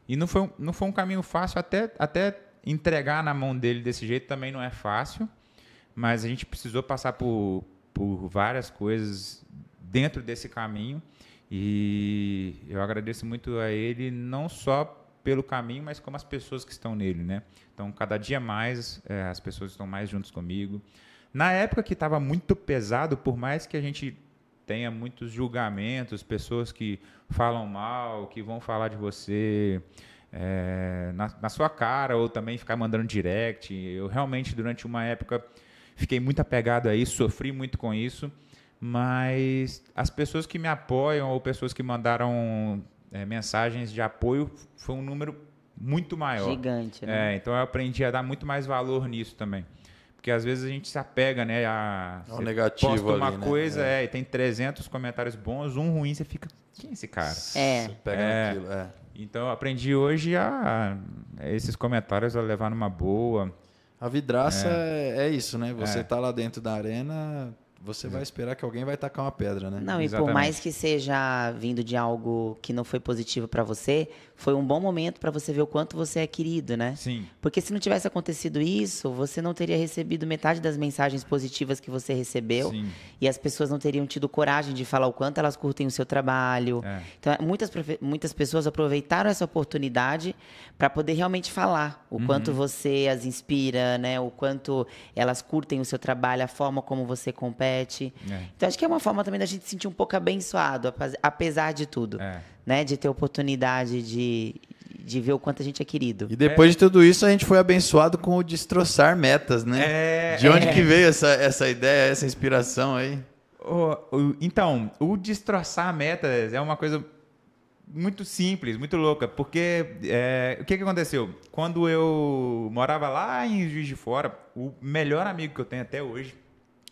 E não foi, não foi um caminho fácil, até, até entregar na mão dele desse jeito também não é fácil, mas a gente precisou passar por, por várias coisas dentro desse caminho. E eu agradeço muito a ele, não só pelo caminho, mas como as pessoas que estão nele, né? Então, cada dia mais, é, as pessoas estão mais juntos comigo. Na época que estava muito pesado, por mais que a gente tenha muitos julgamentos, pessoas que falam mal, que vão falar de você é, na, na, sua cara ou também ficar mandando direct. Eu realmente, durante uma época, fiquei muito apegado a isso, sofri muito com isso, mas as pessoas que me apoiam ou pessoas que mandaram é, mensagens de apoio foi um número muito maior. Gigante, né? É, então eu aprendi a dar muito mais valor nisso também. Porque às vezes a gente se apega, né? A, Ao negativo posta uma ali, né? coisa, É. é. e tem 300 comentários bons, um ruim, você fica, quem é esse cara? É. Você pega É. naquilo, é. Então eu aprendi hoje a, a esses comentários a levar numa boa. A vidraça é, é isso, né? Você É. tá lá dentro da arena, você vai esperar que alguém vai tacar uma pedra, né? Não, e por Exatamente. mais que seja vindo de algo que não foi positivo pra você, foi um bom momento pra você ver o quanto você é querido, né? Sim. Porque se não tivesse acontecido isso, você não teria recebido metade das mensagens positivas que você recebeu. Sim. E as pessoas não teriam tido coragem de falar o quanto elas curtem o seu trabalho. É. Então, muitas, profe- muitas pessoas aproveitaram essa oportunidade para poder realmente falar o Uhum. quanto você as inspira, né? O quanto elas curtem o seu trabalho, a forma como você compete. É. Então, acho que é uma forma também da gente se sentir um pouco abençoado, apesar de tudo. É. Né? De ter oportunidade de, de ver o quanto a gente é querido. E depois de tudo isso, a gente foi abençoado com o destroçar metas, né? É, de onde é. que veio essa, essa ideia, essa inspiração aí? O- o- então, o destroçar metas é uma coisa muito simples, muito louca, porque é, o que, que aconteceu? Quando eu morava lá em Juiz de Fora, o melhor amigo que eu tenho até hoje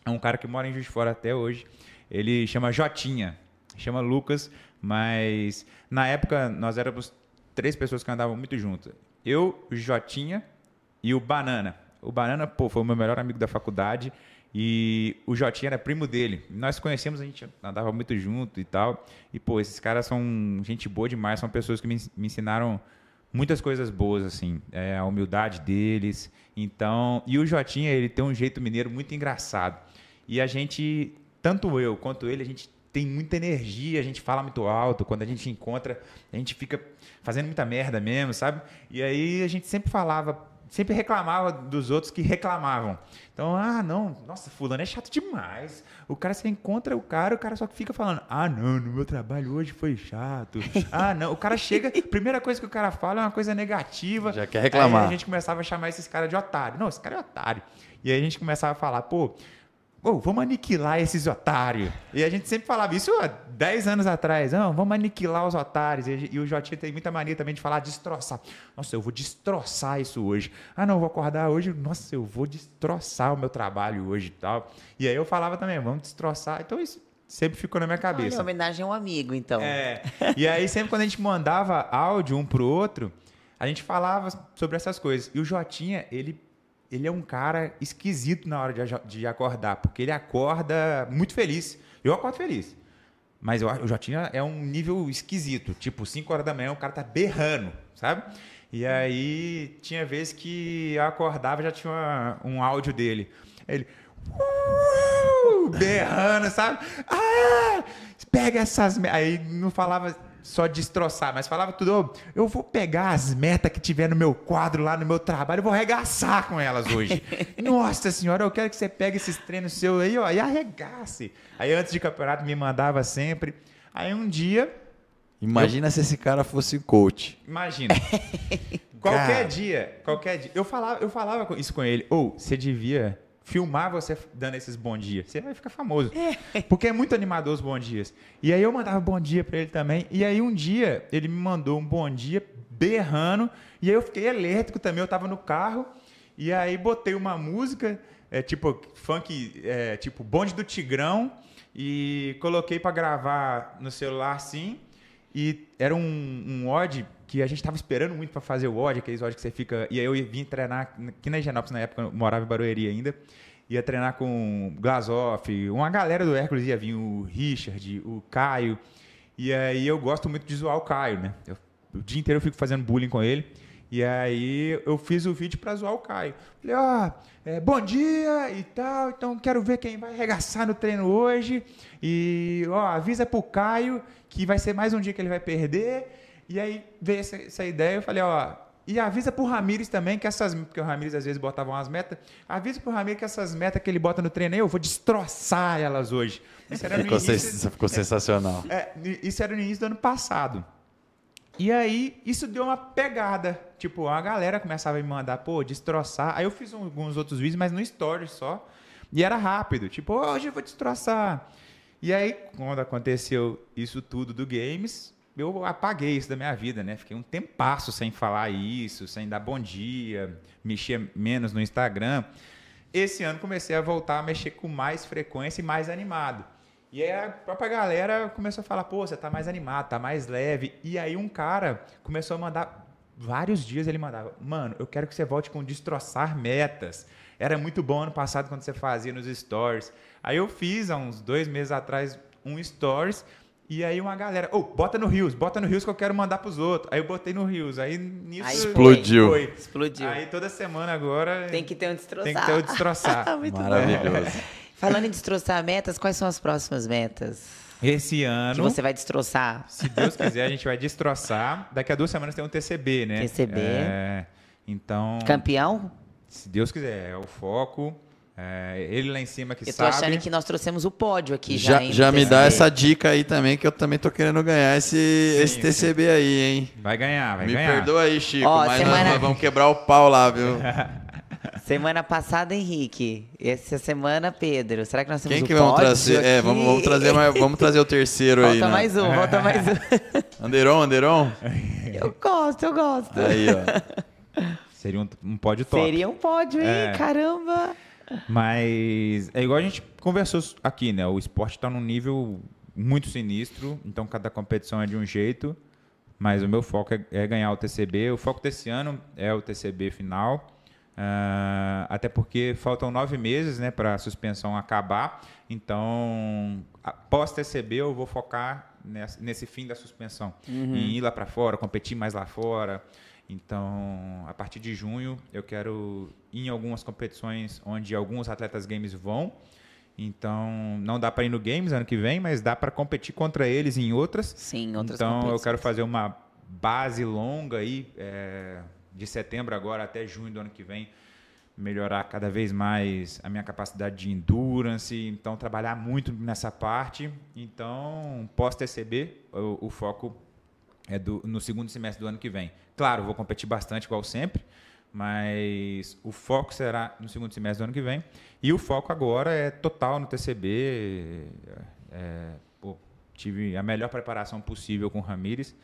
é um cara que mora em Juiz de Fora até hoje. Ele chama Jotinha, chama Lucas, mas na época nós éramos três pessoas que andavam muito juntas. Eu, o Jotinha e o Banana. O Banana, pô, foi o meu melhor amigo da faculdade e o Jotinha era primo dele. Nós conhecemos, a gente andava muito junto e tal. E, pô, esses caras são gente boa demais, são pessoas que me, me ensinaram muitas coisas boas, assim. É, a humildade deles. Então, e o Jotinha, ele tem um jeito mineiro muito engraçado. E a gente, tanto eu quanto ele, a gente tem muita energia, a gente fala muito alto. Quando a gente encontra, a gente fica fazendo muita merda mesmo, sabe? E aí a gente sempre falava, sempre reclamava dos outros que reclamavam. Então, ah, não, nossa, fulano é chato demais. O cara, você encontra o cara, o cara só fica falando, ah, não, no meu trabalho hoje foi chato. ah, não, o cara chega, primeira coisa que o cara fala é uma coisa negativa. Já quer reclamar. Aí a gente começava a chamar esses caras de otário. Não, esse cara é otário. E aí a gente começava a falar, pô, Ô, vamos aniquilar esses otários. E a gente sempre falava isso há 10 anos atrás. Não, vamos aniquilar os otários. E, e o Jotinha tem muita mania também de falar destroçar. Nossa, eu vou destroçar isso hoje. Ah, não, eu vou acordar hoje. Nossa, eu vou destroçar o meu trabalho hoje e tal. E aí eu falava também, vamos destroçar. Então isso sempre ficou na minha Olha, cabeça. homenagem a um amigo, então. É. E aí, sempre quando a gente mandava áudio um pro outro, a gente falava sobre essas coisas. E o Jotinha, ele, ele é um cara esquisito na hora de, de acordar, porque ele acorda muito feliz. Eu acordo feliz. Mas eu, acho- o Jotinha é um nível esquisito. Tipo, 5 horas da manhã, o cara tá berrando, sabe? E aí, tinha vezes que eu acordava já tinha um áudio dele. Ele. "Uh", berrando, sabe? Ah, pega essas. me-" Aí não falava só destroçar, mas falava tudo. "Ô, eu vou pegar as metas que tiver no meu quadro lá no meu trabalho, eu vou arregaçar com elas hoje. [LAUGHS] Nossa senhora, eu quero que você pegue esses treinos seus aí, ó, e arregace. Aí antes de campeonato me mandava sempre. Aí um dia, Imagina se esse cara fosse coach. imagina. [LAUGHS] qualquer Cara. dia, qualquer dia. Eu falava, eu falava com- isso com ele. Ou você devia filmar você dando esses bons dias. Você vai ficar famoso. Porque é muito animador os bons dias. E aí eu mandava bom dia pra ele também. E aí um dia ele me mandou um bom dia berrando. E aí eu fiquei elétrico também. Eu tava no carro. E aí botei uma música, é, tipo funk, é, tipo bonde do Tigrão. E coloquei pra gravar no celular assim. E era um, um odd que a gente tava esperando muito para fazer o odd, aqueles odd que você fica. E aí eu vim treinar aqui na Higienópolis na época, eu morava em Barueri ainda. Ia treinar com o Glazoff, uma galera do Hércules ia vir, o Richard, o Caio. E aí eu gosto muito de zoar o Caio, né? Eu- o dia inteiro eu fico fazendo bullying com ele. E aí eu fiz o vídeo pra zoar o Caio. Falei, ó, é, bom dia e tal, então quero ver quem vai arregaçar no treino hoje. E, ó, avisa pro Caio que vai ser mais um dia que ele vai perder. E aí veio essa, essa ideia, eu falei, ó, e avisa pro Ramires também que essas. Porque o Ramires às vezes botava umas metas. Avisa pro Ramires que essas metas que ele bota no treino eu vou destroçar elas hoje. Isso era ficou, início, sens ficou sensacional. É, isso era no início do ano passado. E aí, isso deu uma pegada. Tipo, a galera começava a me mandar, pô, destroçar. Aí eu fiz alguns outros vídeos, mas no story só. E era rápido. Tipo, hoje eu vou destroçar. E aí, quando aconteceu isso tudo do games, eu apaguei isso da minha vida, né? Fiquei um tempasso sem falar isso, sem dar bom dia, mexer menos no Instagram. Esse ano comecei a voltar a mexer com mais frequência e mais animado. E aí a própria galera começou a falar, pô, você tá mais animado, tá mais leve. E aí um cara começou a mandar, vários dias ele mandava, mano, eu quero que você volte com destroçar metas. Era muito bom ano passado quando você fazia nos stories. Aí eu fiz, há uns dois meses atrás, um stories, e aí uma galera, ô, oh, bota no Rios, bota no Rios que eu quero mandar pros outros. Aí eu botei no Rios, aí nisso... Aí explodiu. Foi. Explodiu. Aí toda semana agora... Tem que ter um destroçar. Tem que ter um destroçar. [LAUGHS] Maravilhoso. [LAUGHS] Falando em destroçar metas, quais são as próximas metas? Esse ano. Que você vai destroçar. Se Deus quiser, a gente vai destroçar. Daqui a duas semanas tem um TCB, né? TCB. É, então. Campeão? Se Deus quiser, é o foco. É, ele lá em cima que eu sabe. Eu tô achando que nós trouxemos o pódio aqui já. Já, já me dá essa dica aí também, que eu também tô querendo ganhar esse, sim, esse TCB sim. aí, hein? Vai ganhar, vai me ganhar. Me perdoa aí, Chico, Ó, mas semana... nós vamos quebrar o pau lá, viu? [LAUGHS] Semana passada, Henrique. Essa semana, Pedro. Será que nós temos Quem que vamos trazer? É, vamos, vamos, trazer mais, vamos trazer o terceiro volta aí. Volta né? mais um, volta mais um. [LAUGHS] Anderon, Anderon? [LAUGHS] Eu gosto, eu gosto. Aí, ó. Seria um, um pódio top. Seria um pódio, hein? É. Caramba! Mas é igual a gente conversou aqui, né? O esporte está num nível muito sinistro, então cada competição é de um jeito, mas o meu foco é, é ganhar o TCB. O foco desse ano é o TCB final. Uh, até porque faltam nove meses né, para a suspensão acabar. Então, após TCB, eu vou focar nesse, nesse fim da suspensão. Uhum. Em ir lá para fora, competir mais lá fora. Então, a partir de junho, eu quero ir em algumas competições onde alguns atletas games vão. Então, não dá para ir no Games ano que vem, mas dá para competir contra eles em outras. Sim, outras Então, eu quero fazer uma base longa aí. É de setembro agora até junho do ano que vem, melhorar cada vez mais a minha capacidade de endurance, então trabalhar muito nessa parte. Então, pós-TCB, o, o, foco é do, no segundo semestre do ano que vem. Claro, vou competir bastante, igual sempre, mas o foco será no segundo semestre do ano que vem. E o foco agora é total no TCB. É, pô, tive a melhor preparação possível com o Ramires.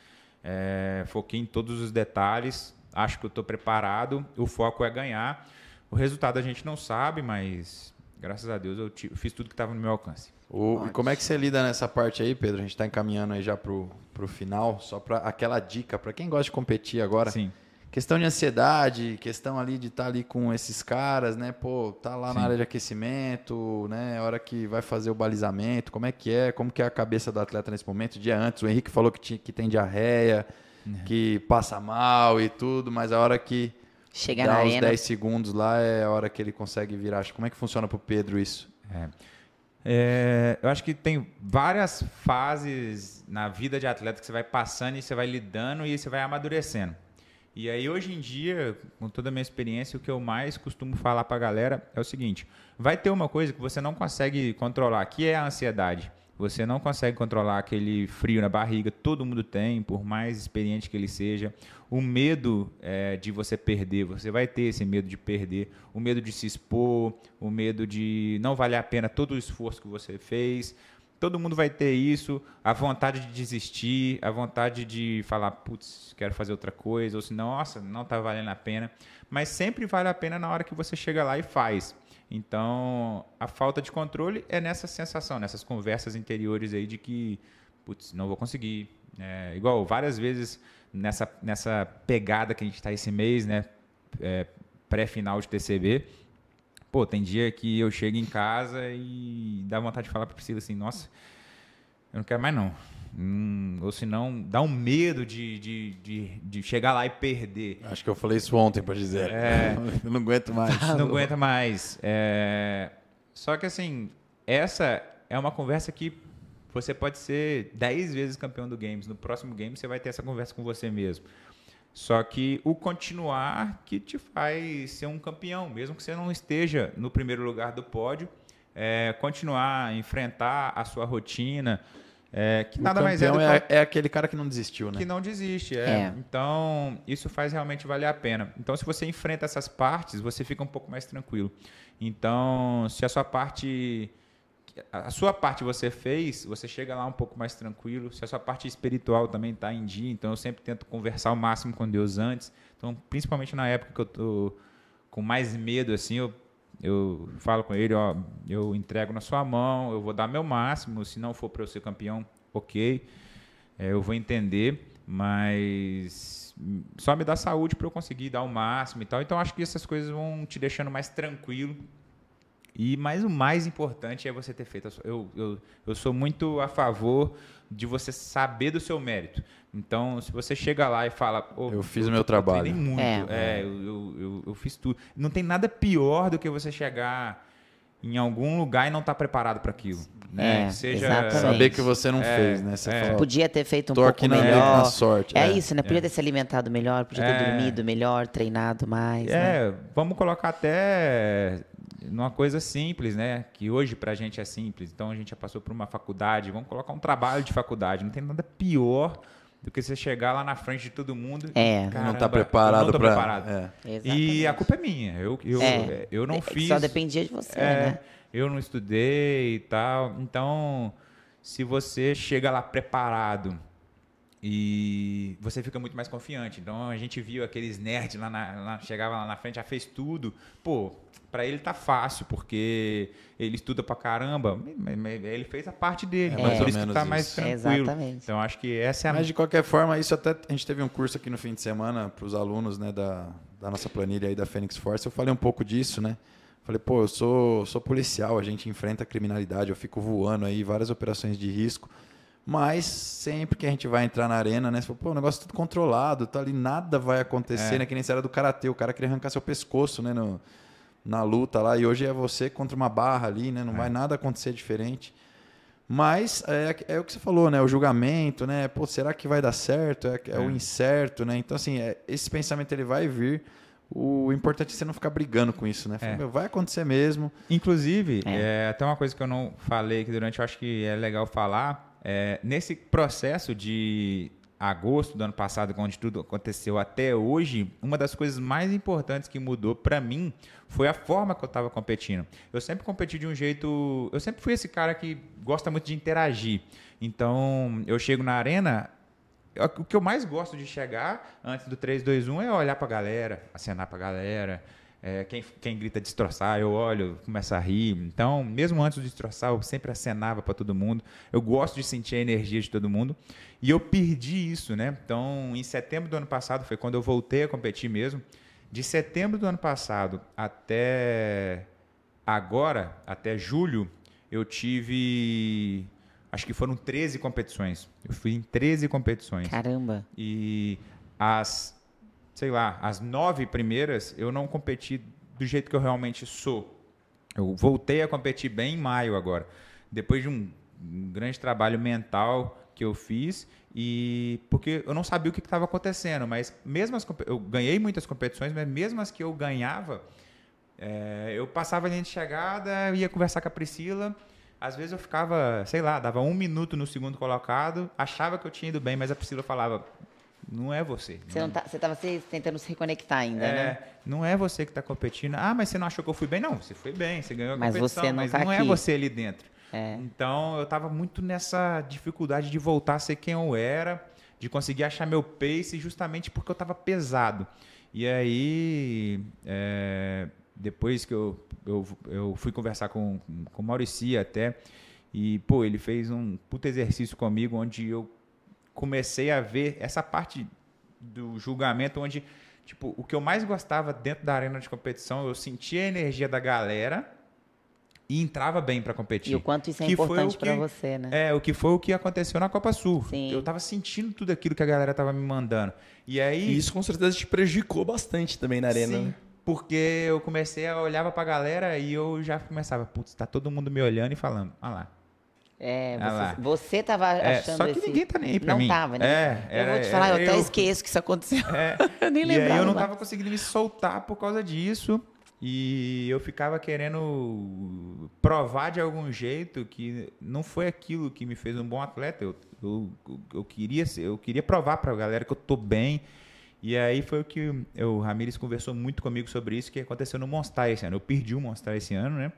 É, foquei em todos os detalhes, acho que eu estou preparado, o foco é ganhar. O resultado a gente não sabe, mas graças a Deus eu fiz tudo que estava no meu alcance. O, e como é que você lida nessa parte aí, Pedro? A gente está encaminhando aí já para o final, só para aquela dica, para quem gosta de competir agora. Sim. Questão de ansiedade, questão ali de estar tá ali com esses caras, né? Pô, tá lá Sim. na área de aquecimento, né? Hora que vai fazer o balizamento, como é que é? Como que é a cabeça do atleta nesse momento? Dia antes, o Henrique falou que, tinha, que tem diarreia. É. que passa mal e tudo, mas a hora que Chega dá na os arena. 10 segundos lá é a hora que ele consegue virar. Como é que funciona para o Pedro isso? É. É, eu acho que tem várias fases na vida de atleta que você vai passando e você vai lidando e você vai amadurecendo. E aí, hoje em dia, com toda a minha experiência, o que eu mais costumo falar para a galera é o seguinte: vai ter uma coisa que você não consegue controlar, que é a ansiedade. Você não consegue controlar aquele frio na barriga, todo mundo tem, por mais experiente que ele seja. O medo é, de você perder, você vai ter esse medo de perder, o medo de se expor, o medo de não valer a pena todo o esforço que você fez. Todo mundo vai ter isso, a vontade de desistir, a vontade de falar, putz, quero fazer outra coisa, ou se nossa, não está valendo a pena. Mas sempre vale a pena na hora que você chega lá e faz. Então, a falta de controle é nessa sensação, nessas conversas interiores aí de que, putz, não vou conseguir. É, igual, várias vezes nessa, nessa pegada que a gente está esse mês, né, é, pré-final de TCB, pô, tem dia que eu chego em casa e dá vontade de falar para Priscila assim, nossa, eu não quero mais não. Hum, ou se não, dá um medo de, de, de, de chegar lá e perder. Acho que eu falei isso ontem para dizer. É. [LAUGHS] eu não aguento mais. [LAUGHS] não aguenta mais. É, Só que assim, essa é uma conversa que você pode ser 10 vezes campeão do Games. No próximo game você vai ter essa conversa com você mesmo. Só que o continuar que te faz ser um campeão, mesmo que você não esteja no primeiro lugar do pódio, é, continuar, enfrentar a sua rotina, é, que O nada mais é do campeão que é, é aquele cara que não desistiu, né? que não desiste, é. É. Então, isso faz realmente valer a pena. Então, se você enfrenta essas partes, você fica um pouco mais tranquilo. Então, se a sua parte a sua parte você fez, você chega lá um pouco mais tranquilo. Se a sua parte espiritual também está em dia, então eu sempre tento conversar o máximo com Deus antes. Então, principalmente na época que eu tô com mais medo assim, eu eu falo com ele, ó, eu entrego na sua mão, eu vou dar meu máximo, se não for para eu ser campeão, OK. É, eu vou entender, mas só me dá saúde para eu conseguir dar o máximo e tal. Então acho que essas coisas vão te deixando mais tranquilo. E mais o mais importante é você ter feito. a sua- Eu, eu, eu sou muito a favor de você saber do seu mérito. Então, se você chega lá e fala, "Ô, Eu fiz o meu trabalho." treinei muito, É. é, eu, eu, eu, eu fiz tudo. Não tem nada pior do que você chegar em algum lugar e não estar preparado para aquilo. Né? É, seja exatamente. Saber que você não É, fez, né? Você é. fala, Podia ter feito um tô pouco aqui na, melhor. na sorte. É, isso, né? Podia ter se alimentado melhor, podia ter É. dormido melhor, treinado mais. né? É, vamos colocar até numa coisa simples, né? Que hoje pra gente é simples. Então a gente já passou por uma faculdade, vamos colocar um trabalho de faculdade. Não tem nada pior do que você chegar lá na frente de todo mundo. e, É. Não "Caramba, tá eu preparado não para. É. E a culpa é minha. Eu, eu, É. eu não É fiz. Só dependia de você, É, né? eu não estudei e tal. Então, se você chega lá preparado e você fica muito mais confiante. Então, a gente viu aqueles nerds lá, na, lá chegava lá na frente, já fez tudo. Pô, pra ele tá fácil, porque ele estuda pra caramba. mas- mas Ele fez a parte dele, É mas mais por ou isso que menos tá mais isso. tranquilo. Exatamente. Então, acho que essa é a Mas de qualquer forma, isso até a gente teve um curso aqui no fim de semana para os alunos né, da, da nossa planilha aí da Fênix Force. Eu falei um pouco disso, né? Falei, pô, eu sou, sou policial, a gente enfrenta a criminalidade, eu fico voando aí, várias operações de risco. Mas sempre que a gente vai entrar na arena, né? Você fala, pô, o negócio é tudo controlado, tá ali, nada vai acontecer, É. né? Que nem se era do karatê, o cara queria arrancar seu pescoço, né? No, na luta lá, e hoje é você contra uma barra ali, né? Não vai nada acontecer diferente. Mas é, é o que você falou, né? O julgamento, né? Pô, será que vai dar certo? É, é o incerto, né? Então, assim, é, esse pensamento ele vai vir. O importante é você não ficar brigando com isso, né? Fala, É. meu, vai acontecer mesmo. Inclusive, É. é. até uma coisa que eu não falei aqui durante, eu acho que é legal falar, é, nesse processo de agosto do ano passado, onde tudo aconteceu até hoje, uma das coisas mais importantes que mudou para mim foi a forma que eu estava competindo. Eu sempre competi de um jeito, eu sempre fui esse cara que gosta muito de interagir. Então, eu chego na arena, o que eu mais gosto de chegar antes do 3, 2, 1 é olhar pra galera, acenar pra galera. É, quem, quem grita destroçar, eu olho, começo a rir. Então, mesmo antes de destroçar, eu sempre acenava para todo mundo. Eu gosto de sentir a energia de todo mundo. E eu perdi isso, né? Então, em setembro do ano passado, foi quando eu voltei a competir mesmo. De setembro do ano passado até agora, até julho, eu tive. Acho que foram 13 competições. Eu fui em 13 competições. Caramba. E as, sei lá, as nove primeiras eu não competi do jeito que eu realmente sou. Eu voltei a competir bem em maio agora, depois de um, um grande trabalho mental que eu fiz e porque eu não sabia o que estava acontecendo, mas mesmo as, eu ganhei muitas competições, mas mesmo as que eu ganhava, é, eu passava a linha de chegada, ia conversar com a Priscila. Às vezes eu ficava, sei lá, dava um minuto no segundo colocado, achava que eu tinha ido bem, mas a Priscila falava: não é você. Você não tá, você tava se, tentando se reconectar ainda, É, né? não é você que está competindo. Ah, mas você não achou que eu fui bem? Não, você foi bem, você ganhou a Mas competição, você não mas tá não é aqui. você ali dentro. É. Então eu estava muito nessa dificuldade de voltar a ser quem eu era, de conseguir achar meu pace, justamente porque eu estava pesado. E aí, é, depois que eu, eu, eu fui conversar com, com o Maurici até, e pô, ele fez um puta exercício comigo, onde eu comecei a ver essa parte do julgamento, onde tipo, o que eu mais gostava dentro da arena de competição, eu sentia a energia da galera e entrava bem para competir. E o quanto isso é Que importante que- você, né? É, o que foi o que aconteceu na Copa Sul. Sim. Eu tava sentindo tudo aquilo que a galera tava me mandando. E aí. E isso com certeza te prejudicou bastante também na arena. Sim, né? porque eu comecei a olhava pra galera e eu já começava, putz, tá todo mundo me olhando e falando, ah lá. É, Ah você, você tava É, achando só que esse... ninguém tá nem aí pra não mim. tava, né? É, eu era- vou te falar, eu, até eu. esqueço que isso aconteceu. É, [LAUGHS] eu nem e lembrava. aí eu não mais. tava conseguindo me soltar por causa disso. E eu ficava querendo provar de algum jeito que não foi aquilo que me fez um bom atleta. Eu, eu, eu queria ser, eu queria provar pra galera que eu tô bem. E aí foi o que eu- o Ramires conversou muito comigo sobre isso que aconteceu no Monstar esse ano. Eu perdi o Monstar esse ano, né?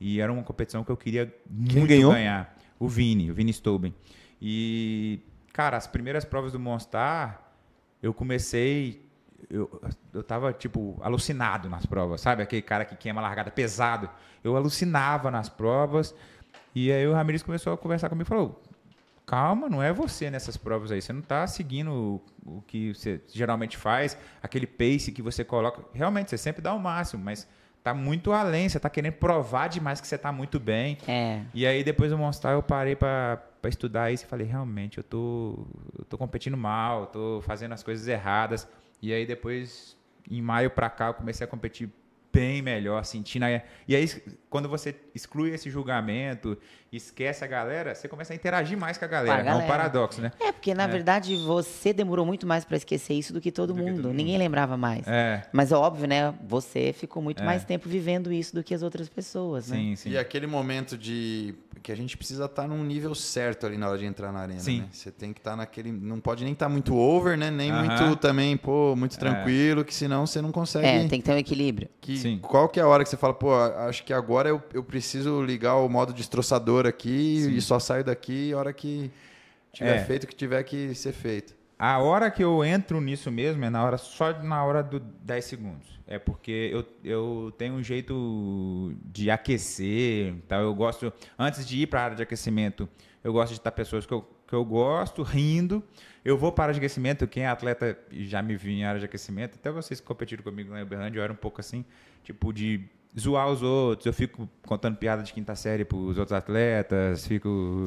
E era uma competição que eu queria muito ganhou? ganhar. O Vini, o Vini Stouben. E, cara, as primeiras provas do Monstar, eu comecei. Eu, eu tava, tipo, alucinado nas provas, sabe? Aquele cara que queima largada pesado. Eu alucinava nas provas. E aí o Ramires começou a conversar comigo e falou: calma, não é você nessas provas aí. Você não está seguindo o, o que você geralmente faz, aquele pace que você coloca. Realmente, você sempre dá o máximo, mas tá muito além. Você está querendo provar demais que você está muito bem. É. E aí, depois do Monstar, eu parei para estudar isso e falei, realmente, eu tô, eu tô competindo mal, tô fazendo as coisas erradas. E aí, depois, em maio para cá, eu comecei a competir bem melhor, sentindo... A... E aí, quando você exclui esse julgamento, esquece a galera, você começa a interagir mais com a galera. A É um galera. paradoxo, né? É, porque na verdade você demorou muito mais pra esquecer isso do que todo Do que mundo. todo mundo. Ninguém lembrava mais. É, Mas é óbvio, né? Você ficou muito É. mais tempo vivendo isso do que as outras pessoas, né? sim, sim. E aquele momento de que a gente precisa estar num nível certo ali na hora de entrar na arena, Sim. né? Você tem que estar naquele, não pode nem estar muito over, né? Nem Aham. muito também, pô, muito tranquilo, que senão você não consegue. É, tem que ter um equilíbrio. que, Sim. Qual que é a hora que você fala, pô, acho que agora eu, eu preciso ligar o modo destroçador aqui e só saio daqui a hora que tiver É. feito o que tiver que ser feito. A hora que eu entro nisso mesmo é na hora só na hora do 10 segundos. É porque eu, eu tenho um jeito de aquecer, tá? Eu gosto antes de ir para a área de aquecimento, eu gosto de estar pessoas que eu, que eu gosto rindo. Eu vou para a área de aquecimento, quem é atleta e já me viu em área de aquecimento, até vocês que competiram comigo na Uberlândia, eu era um pouco assim, tipo de zoar os outros, eu fico contando piada de quinta série pros outros atletas, fico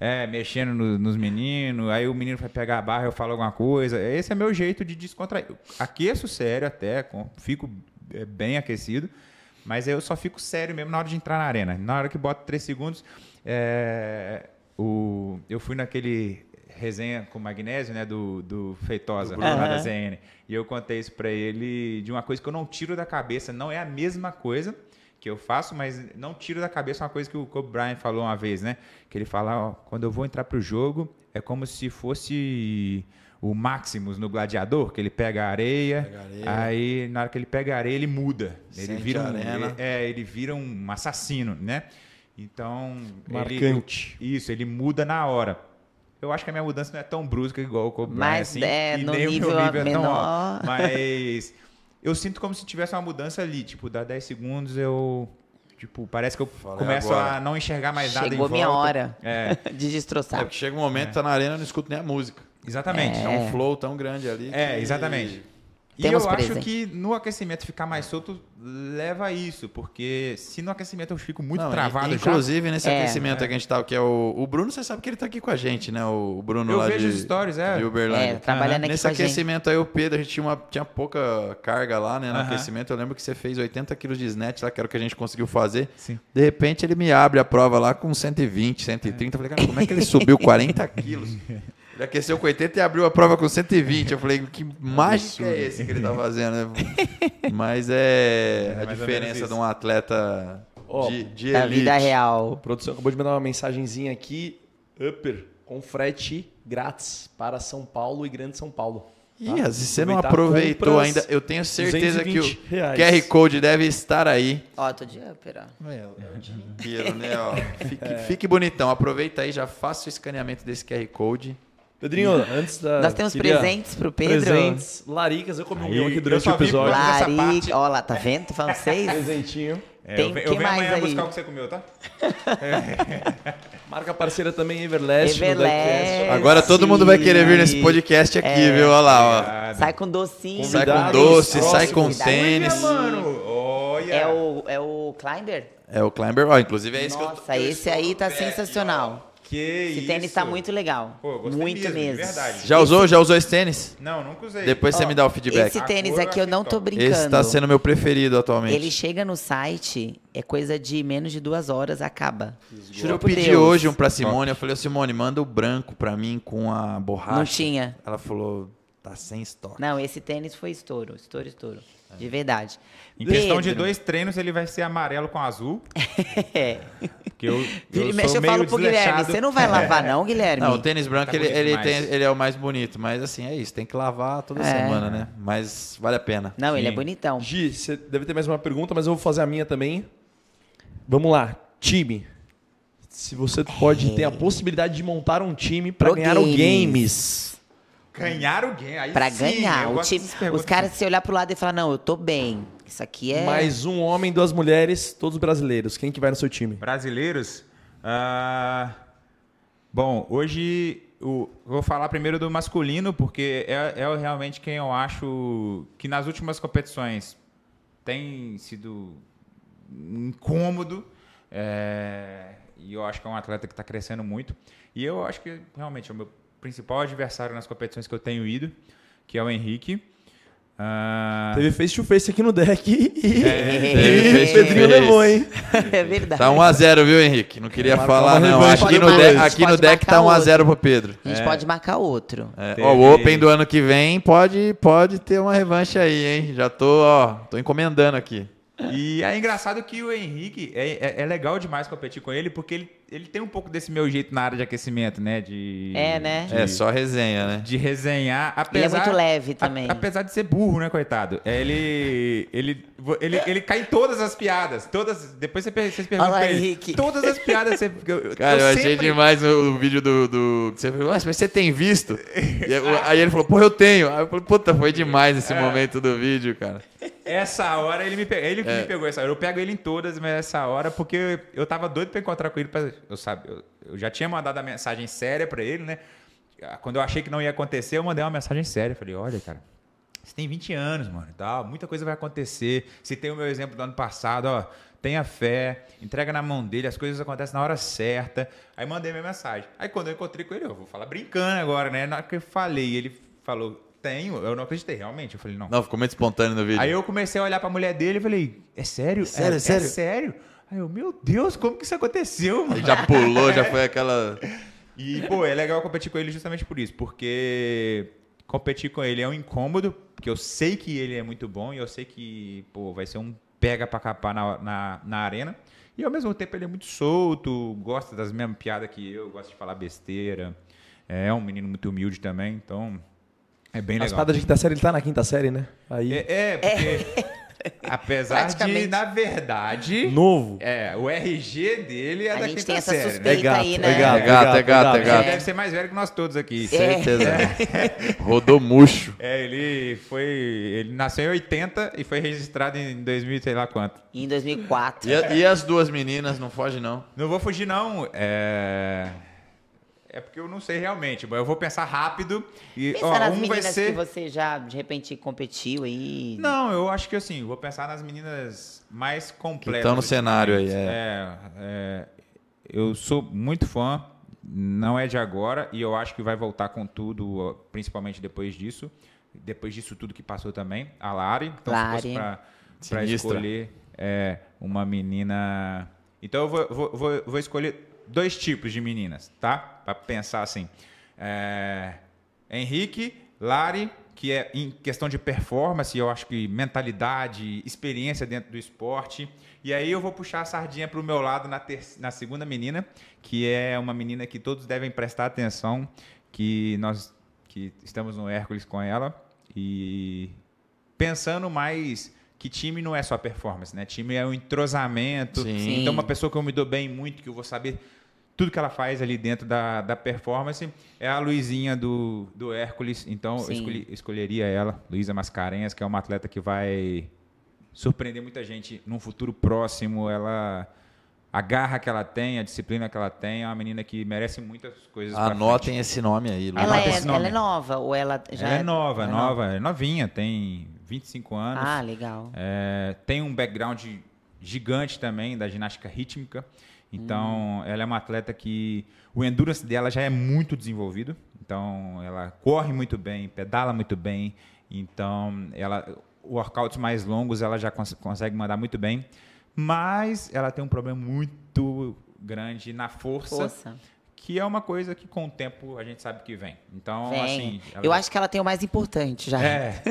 é, mexendo no- nos meninos, aí o menino vai pegar a barra, eu falo alguma coisa. Esse é meu jeito de descontrair. Eu aqueço sério até, fico é, bem aquecido, mas eu só fico sério mesmo na hora de entrar na arena. Na hora que bota três segundos, é, o, eu fui naquele resenha com Magnésio, né, do, do Feitosa, Bruno. lá da. ZN. E eu contei isso pra ele de uma coisa que eu não tiro da cabeça, não é a mesma coisa que eu faço, mas não tiro da cabeça uma coisa que o Kobe Bryant falou uma vez, né? Que ele fala, ó, quando eu vou entrar pro jogo, é como se fosse o Maximus no Gladiador, que ele pega a areia, Pega areia. aí na hora que ele pega a areia, ele muda. Ele Sente vira um, ele- é, ele vira um assassino, né? Então, ele- Marcante. isso, ele muda na hora. Eu acho que a minha mudança não é tão brusca igual o Kobe Bryant, Mas assim, é, e no nem o meu nível nível é tão menor. alto. Mas eu sinto como se tivesse uma mudança ali, tipo, dá 10 segundos eu tipo, parece que eu Falei começo agora. a não enxergar mais nada em Chegou volta. minha hora É, [LAUGHS] de É destroçar. porque chega um momento, tá na arena, eu não escuto nem a música. exatamente. É um flow tão grande ali. É, que- exatamente. E Temos eu acho presente. que no aquecimento ficar mais solto leva a isso, porque se no aquecimento eu fico muito Não, e- travado já, Inclusive, nesse É. aquecimento que a gente tá, que é o, o Bruno, você sabe que ele tá aqui com a gente, né? O, o Bruno eu lá vejo de, os stories, é. de Uberlândia. É, trabalhando aqui Nesse com a gente. aquecimento aí, o Pedro, a gente tinha, uma, tinha pouca carga lá, né? No Aham. aquecimento. Eu lembro que você fez 80 quilos de snatch lá, que era o que a gente conseguiu fazer. Sim. De repente, ele me abre a prova lá com 120, 130. Eu falei, cara, como é que ele subiu 40 [LAUGHS] quilos? Ele aqueceu com 80 e abriu a prova com 120. Eu falei, que [LAUGHS] mágica é esse que ele tá fazendo? né? [LAUGHS] Mas é, É a diferença de um atleta Ó, de, de Da elite. vida A real. produção acabou de mandar uma mensagenzinha aqui. Upper, com frete grátis para São Paulo e Grande São Paulo. Ih, se você não aproveitou ainda, eu tenho certeza que o 220 reais. QR Code deve estar aí. Ó, tô de upper, ó. Inteiro, né? Ó, [LAUGHS] fique, fique bonitão. Aproveita aí, já faça o escaneamento desse QR Code. Pedrinho, antes da. Nós temos queria- presentes pro Pedro. Presentes, laricas. Eu comi um aqui durante o episódio. Larica. Ó lá, tá vendo? Tô falando seis. Presentinho. É, Tem eu, que eu venho mais amanhã aí? buscar o que você comeu, tá? [LAUGHS] Marca parceira também, Everlast. no Everlast. Agora todo mundo vai querer vir nesse podcast aqui, viu? Olha lá, ó. Sai com docinho. Sai com doce, sai com tênis. Olha, mano. Olha. É o, é o Climber? É o Climber. Ó, inclusive é esse que eu tô- Nossa, esse aí tá sensacional. Que Esse isso. tênis tá muito legal. Pô, gostei muito mesmo, mesmo. verdade. Já usou? Já usou esse tênis? Não, nunca usei. Depois você Ó, me dá o feedback. Esse tênis aqui eu não tô brincando. Esse tá sendo meu preferido atualmente. Ele chega no site, é coisa de menos de duas horas, acaba. Juro eu pedi Deus. hoje um pra Simone, eu falei, ô Simone, manda o branco pra mim com a borracha. Não tinha. Ela falou, tá sem estoque. Não, esse tênis foi estouro, estouro, estouro. De verdade. Em questão de Pedro, dois treinos, ele vai ser amarelo com azul. [LAUGHS] É. Porque eu, eu mexe, sou eu meio falo pro Guilherme, você não vai lavar não, Guilherme? Não, o tênis branco, Tá ele, ele, tem, ele é o mais bonito, mas assim, é isso, tem que lavar toda É. semana, né? Mas vale a pena. Não, ele é Sim. bonitão. Gi, você deve ter mais uma pergunta, mas eu vou fazer a minha também. Vamos lá, time. Se você pode ter a possibilidade de montar um time para ganhar o games. Ganhar o game. Aí Pra sim, ganhar. O time, os caras, se olhar pro lado e falar, não, eu tô bem. Isso aqui é... Mais um homem, duas mulheres, todos brasileiros. Quem que vai no seu time? Brasileiros. ah, bom, hoje o, vou falar primeiro do masculino, porque é, é realmente quem eu acho que nas últimas competições tem sido incômodo. é, e eu acho que é um atleta que está crescendo muito. E eu acho que realmente é o meu principal adversário nas competições que eu tenho ido, que é o Henrique. Ah, Teve face to face aqui no deck e, teve e to Pedrinho face. levou, hein? é verdade. Tá 1x0, viu, Henrique? Não queria Marcar falar, não. revanche Aqui no, de- aqui no deck tá marcar 1x0 pro Pedro. A gente pode marcar outro. É, Ó, o Open do ano que vem pode, pode ter uma revanche aí, hein? Já tô, ó, tô encomendando aqui. E é engraçado que o Henrique, é, é, é legal demais competir com ele, porque ele, ele tem um pouco desse meu jeito na área de aquecimento, né? De, É, né? De, É, só resenha, né? de resenhar. Ele é Apesar, muito leve a- também. apesar de ser burro, né, coitado? É, Ele, ele, ele, ele cai em todas as piadas. Todas, depois você, vocês perguntam pra ele. Henrique. Todas as piadas. Você, eu, Cara, eu, achei sempre- demais o, o vídeo do, do. que Você falou, "Nossa, mas você tem visto? E eu- [LAUGHS] aí ele falou, pô, eu tenho. Aí eu falei, puta, foi demais esse É. momento do vídeo, cara. Essa hora ele me pegou. Ele que É. me pegou essa hora. Eu pego ele em todas, mas essa hora, porque eu tava doido pra encontrar com ele. Pra, eu, sabe, eu, já tinha mandado a mensagem séria pra ele, né? Quando eu achei que não ia acontecer, eu mandei uma mensagem séria. Falei, olha, cara, você tem 20 anos, mano. Tá? Muita coisa vai acontecer. Se tem o meu exemplo do ano passado, ó. Tenha fé, entrega na mão dele, as coisas acontecem na hora certa. Aí mandei minha mensagem. Aí quando eu encontrei com ele, eu vou falar brincando agora, né? Na hora que eu falei, ele falou, tenho. Eu não acreditei, realmente. Eu falei, não. Não, ficou muito espontâneo no vídeo. Aí eu comecei a olhar pra mulher dele e falei, é sério? Sério, é, sério? É sério? Aí eu, meu Deus, como que isso aconteceu, mano? Ele já pulou, já foi aquela. [LAUGHS] E, pô, é legal competir com ele justamente por isso, porque competir com ele é um incômodo, porque eu sei que ele é muito bom e eu sei que, pô, vai ser um pega pra capar na, na, na arena. E ao mesmo tempo ele é muito solto, gosta das mesmas piadas que eu, gosta de falar besteira. É um menino muito humilde também, então é bem legal. paradas de quinta série, ele tá na quinta série, né? Aí, É, é, porque apesar de, na verdade, novo. é, o RG dele é A da gente quinta tem essa série, suspeita É gato, aí, é né? gato. É gato, é gato, é Ele gato. deve ser mais velho que nós todos aqui. Certeza. [LAUGHS] Rodou murcho. É, ele foi. Ele nasceu em 80 e foi registrado em 2000, sei lá quanto. Em 2004. E, e as duas meninas, não foge não. Não vou fugir, não. É. É porque eu não sei realmente, mas eu vou pensar rápido. E, Pensa ó, nas um vai meninas ser. que você já, de repente, competiu aí. Não, eu acho que assim, vou pensar nas meninas mais completas. estão no cenário aí, ultimamente. É, é, eu sou muito fã, não é de agora, e eu acho que vai voltar com tudo, principalmente depois disso. Depois disso tudo que passou também, a Lari. Então, Lari. se fosse Sinistra. escolher é, uma menina. Então eu vou, vou, vou, vou escolher dois tipos de meninas, tá? Pra pensar assim. É, Henrique, Lari, que é em questão de performance, eu acho que mentalidade, experiência dentro do esporte. E aí eu vou puxar a sardinha para o meu lado na, ter- na segunda menina, que é uma menina que todos devem prestar atenção, que nós que estamos no Hércules com ela e pensando mais que time não é só performance, né? Time é um entrosamento. Sim. Então uma pessoa que eu me dou bem muito, que eu vou saber tudo que ela faz ali dentro da, da performance é a Luizinha do, do Hércules. Então eu escolhi- escolheria ela, Luísa Mascarenhas, que é uma atleta que vai surpreender muita gente num futuro próximo. Ela a garra que ela tem, a disciplina que ela tem, é uma menina que merece muitas coisas. Anotem esse nome aí, Lu. Ela é, ela é nova ou ela já Ela é nova, é nova, é novinha, tem 25 anos. Ah, legal. É, tem um background gigante também da ginástica rítmica. Então, ela é uma atleta que o endurance dela já é muito desenvolvido. Então, ela corre muito bem, pedala muito bem. Então, ela workouts mais longos ela já cons consegue mandar muito bem. Mas ela tem um problema muito grande na força. Força. Que é uma coisa que com o tempo a gente sabe que vem. Então, Vem. assim. ela Eu acho que ela tem o mais importante já. é,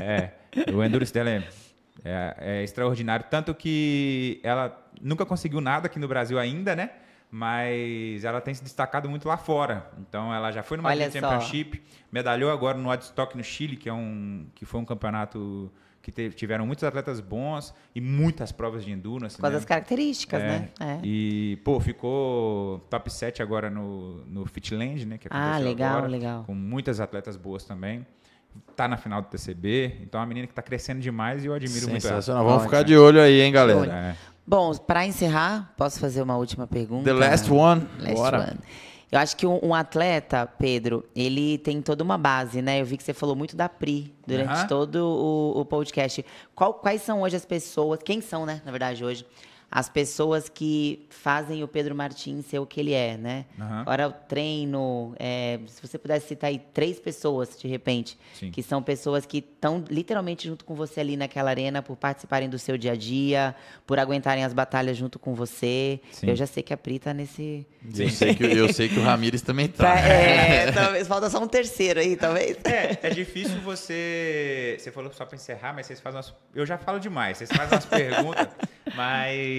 é. [LAUGHS] O endurance dela é, é, é extraordinário. Tanto que ela nunca conseguiu nada aqui no Brasil ainda, né? Mas ela tem se destacado muito lá fora. Então ela já foi no Madrid. Championship, medalhou agora no Woodstock no Chile, que é um que foi um campeonato que tiveram muitos atletas bons e muitas provas de endurance. Por causa né? das características, É, né? É. E, pô, ficou top 7 agora no, no Fitland, né? Que Ah, legal, agora, legal. Com muitas atletas boas também. Tá na final do TCB. Então é uma menina que tá crescendo demais e eu admiro muito ela. Sensacional. Vamos ficar de olho aí, hein, galera. É. Bom, para encerrar, posso fazer uma última pergunta? The last one. Last Bora. one. Eu acho que um, um atleta, Pedro, ele tem toda uma base, né? Eu vi que você falou muito da Pri durante Aham. todo o, o podcast. Qual- quais são hoje as pessoas, quem são, né, na verdade, hoje, as pessoas que fazem o Pedro Martins ser o que ele é, né? Aham. Fora o treino, é, se você pudesse citar aí três pessoas, de repente, Sim. que são pessoas que estão literalmente junto com você ali naquela arena, por participarem do seu dia a dia, por aguentarem as batalhas junto com você. Sim. Eu já sei que a Pri tá nesse. Eu sei, que, eu sei que o Ramires também tá. Tá, é, [LAUGHS] talvez falta só um terceiro aí, talvez. É, é difícil você. Você falou só para encerrar, mas vocês fazem umas. Eu já falo demais, vocês fazem umas perguntas, [LAUGHS] mas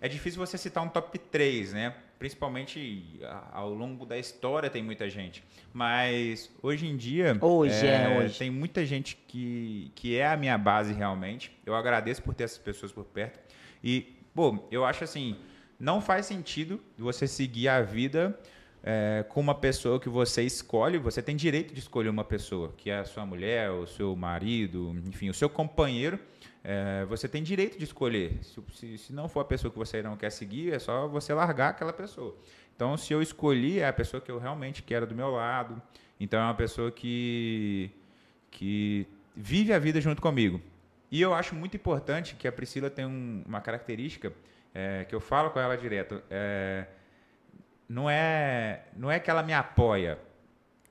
é difícil você citar um top 3, né? Principalmente ao longo da história tem muita gente. Mas hoje em dia. Hoje, é, hoje. Tem muita gente que, que é a minha base realmente. Eu agradeço por ter essas pessoas por perto. E, pô, eu acho assim. Não faz sentido você seguir a vida é, com uma pessoa que você escolhe, você tem direito de escolher uma pessoa, que é a sua mulher, o seu marido, enfim, o seu companheiro. É, você tem direito de escolher. Se, se- se não for a pessoa que você não quer seguir, é só você largar aquela pessoa. Então, se eu escolhi, é a pessoa que eu realmente quero do meu lado. Então, é uma pessoa que, que vive a vida junto comigo. E eu acho muito importante que a Priscila tem um- uma característica é, que eu falo com ela direto. É, não é não é que ela me apoia.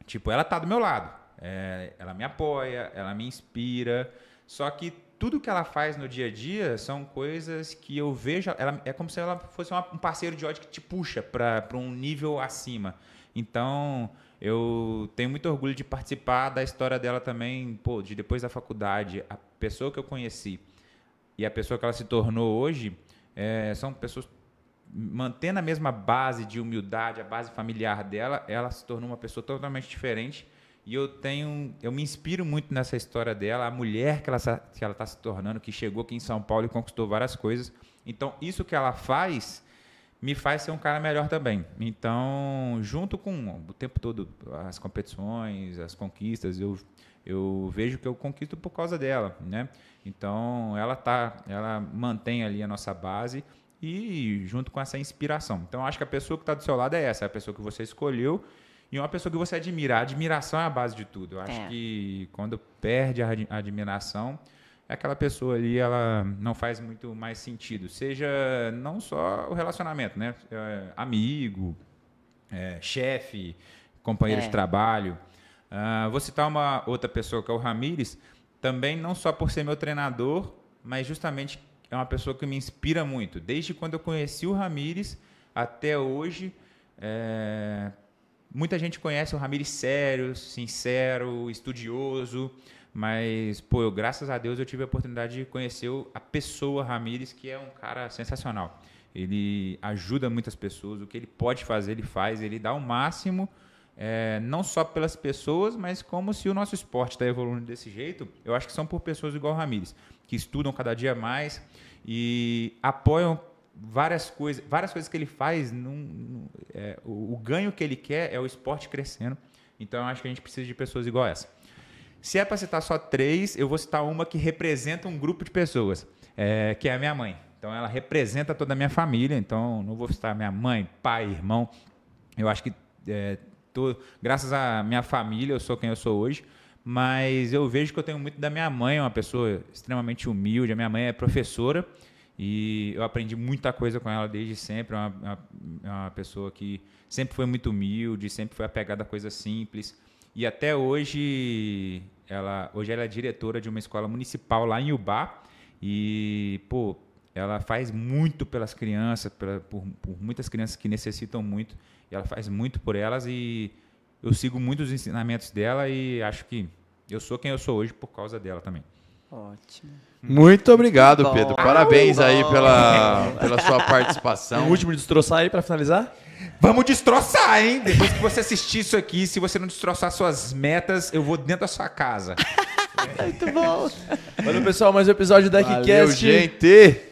Tipo, ela tá do meu lado. É, ela me apoia, ela me inspira. Só que tudo que ela faz no dia a dia são coisas que eu vejo. Ela, é como se ela fosse uma- um parceiro de ódio que te puxa para um nível acima. Então, eu tenho muito orgulho de participar da história dela também, pô, de depois da faculdade. A pessoa que eu conheci e a pessoa que ela se tornou hoje é, são pessoas mantendo a mesma base de humildade, a base familiar dela, ela se tornou uma pessoa totalmente diferente. E eu tenho, eu me inspiro muito nessa história dela, a mulher que ela que ela está se tornando, que chegou aqui em São Paulo e conquistou várias coisas. Então, isso que ela faz me faz ser um cara melhor também. Então, junto com o tempo todo as competições, as conquistas, eu eu vejo que eu conquisto por causa dela, né? Então, ela tá, ela mantém ali a nossa base e junto com essa inspiração. Então, acho que a pessoa que está do seu lado é essa, é a pessoa que você escolheu e uma pessoa que você admira. A admiração é a base de tudo. Eu acho É. que quando perde a ad- a admiração, aquela pessoa ali ela não faz muito mais sentido. Seja não só o relacionamento, né? É, amigo, é, chefe, companheiro É. de trabalho. Ah, vou citar uma outra pessoa que é o Ramires, também não só por ser meu treinador, mas justamente é uma pessoa que me inspira muito. Desde quando eu conheci o Ramires até hoje, é, muita gente conhece o Ramires sério, sincero, estudioso, mas pô, eu, graças a Deus eu tive a oportunidade de conhecer a pessoa Ramires, que é um cara sensacional. Ele ajuda muitas pessoas, o que ele pode fazer, ele faz, ele dá o máximo é, não só pelas pessoas, mas como se o nosso esporte está evoluindo desse jeito, eu acho que são por pessoas igual o Ramires, que estudam cada dia mais e apoiam várias coisas, várias coisas que ele faz. Num, num- é, o, o ganho que ele quer é o esporte crescendo. Então, eu acho que a gente precisa de pessoas igual essa. Se é para citar só três, eu vou citar uma que representa um grupo de pessoas, é, que é a minha mãe. Então, ela representa toda a minha família. Então, não vou citar minha mãe, pai, irmão. Eu acho que, é, tô- graças à minha família, eu sou quem eu sou hoje. mas eu vejo que eu tenho muito da minha mãe, uma pessoa extremamente humilde. A minha mãe é professora e eu aprendi muita coisa com ela desde sempre. É uma, uma, é uma pessoa que sempre foi muito humilde, sempre foi apegada a coisas simples. E até hoje, ela, hoje ela é diretora de uma escola municipal lá em Ubá. E, pô, ela faz muito pelas crianças, por, por, muitas crianças que necessitam muito. E ela faz muito por elas e eu sigo muito os ensinamentos dela e acho que eu sou quem eu sou hoje por causa dela também. Ótimo. Muito obrigado, Bom. Pedro. Parabéns aí pela, [LAUGHS] pela sua participação. O último de destroçar aí pra finalizar? Vamos destroçar, hein? Depois que você assistir isso aqui, se você não destroçar suas metas, eu vou dentro da sua casa. [LAUGHS] Muito bom. Valeu, pessoal. Mais um episódio da Valeu, gente.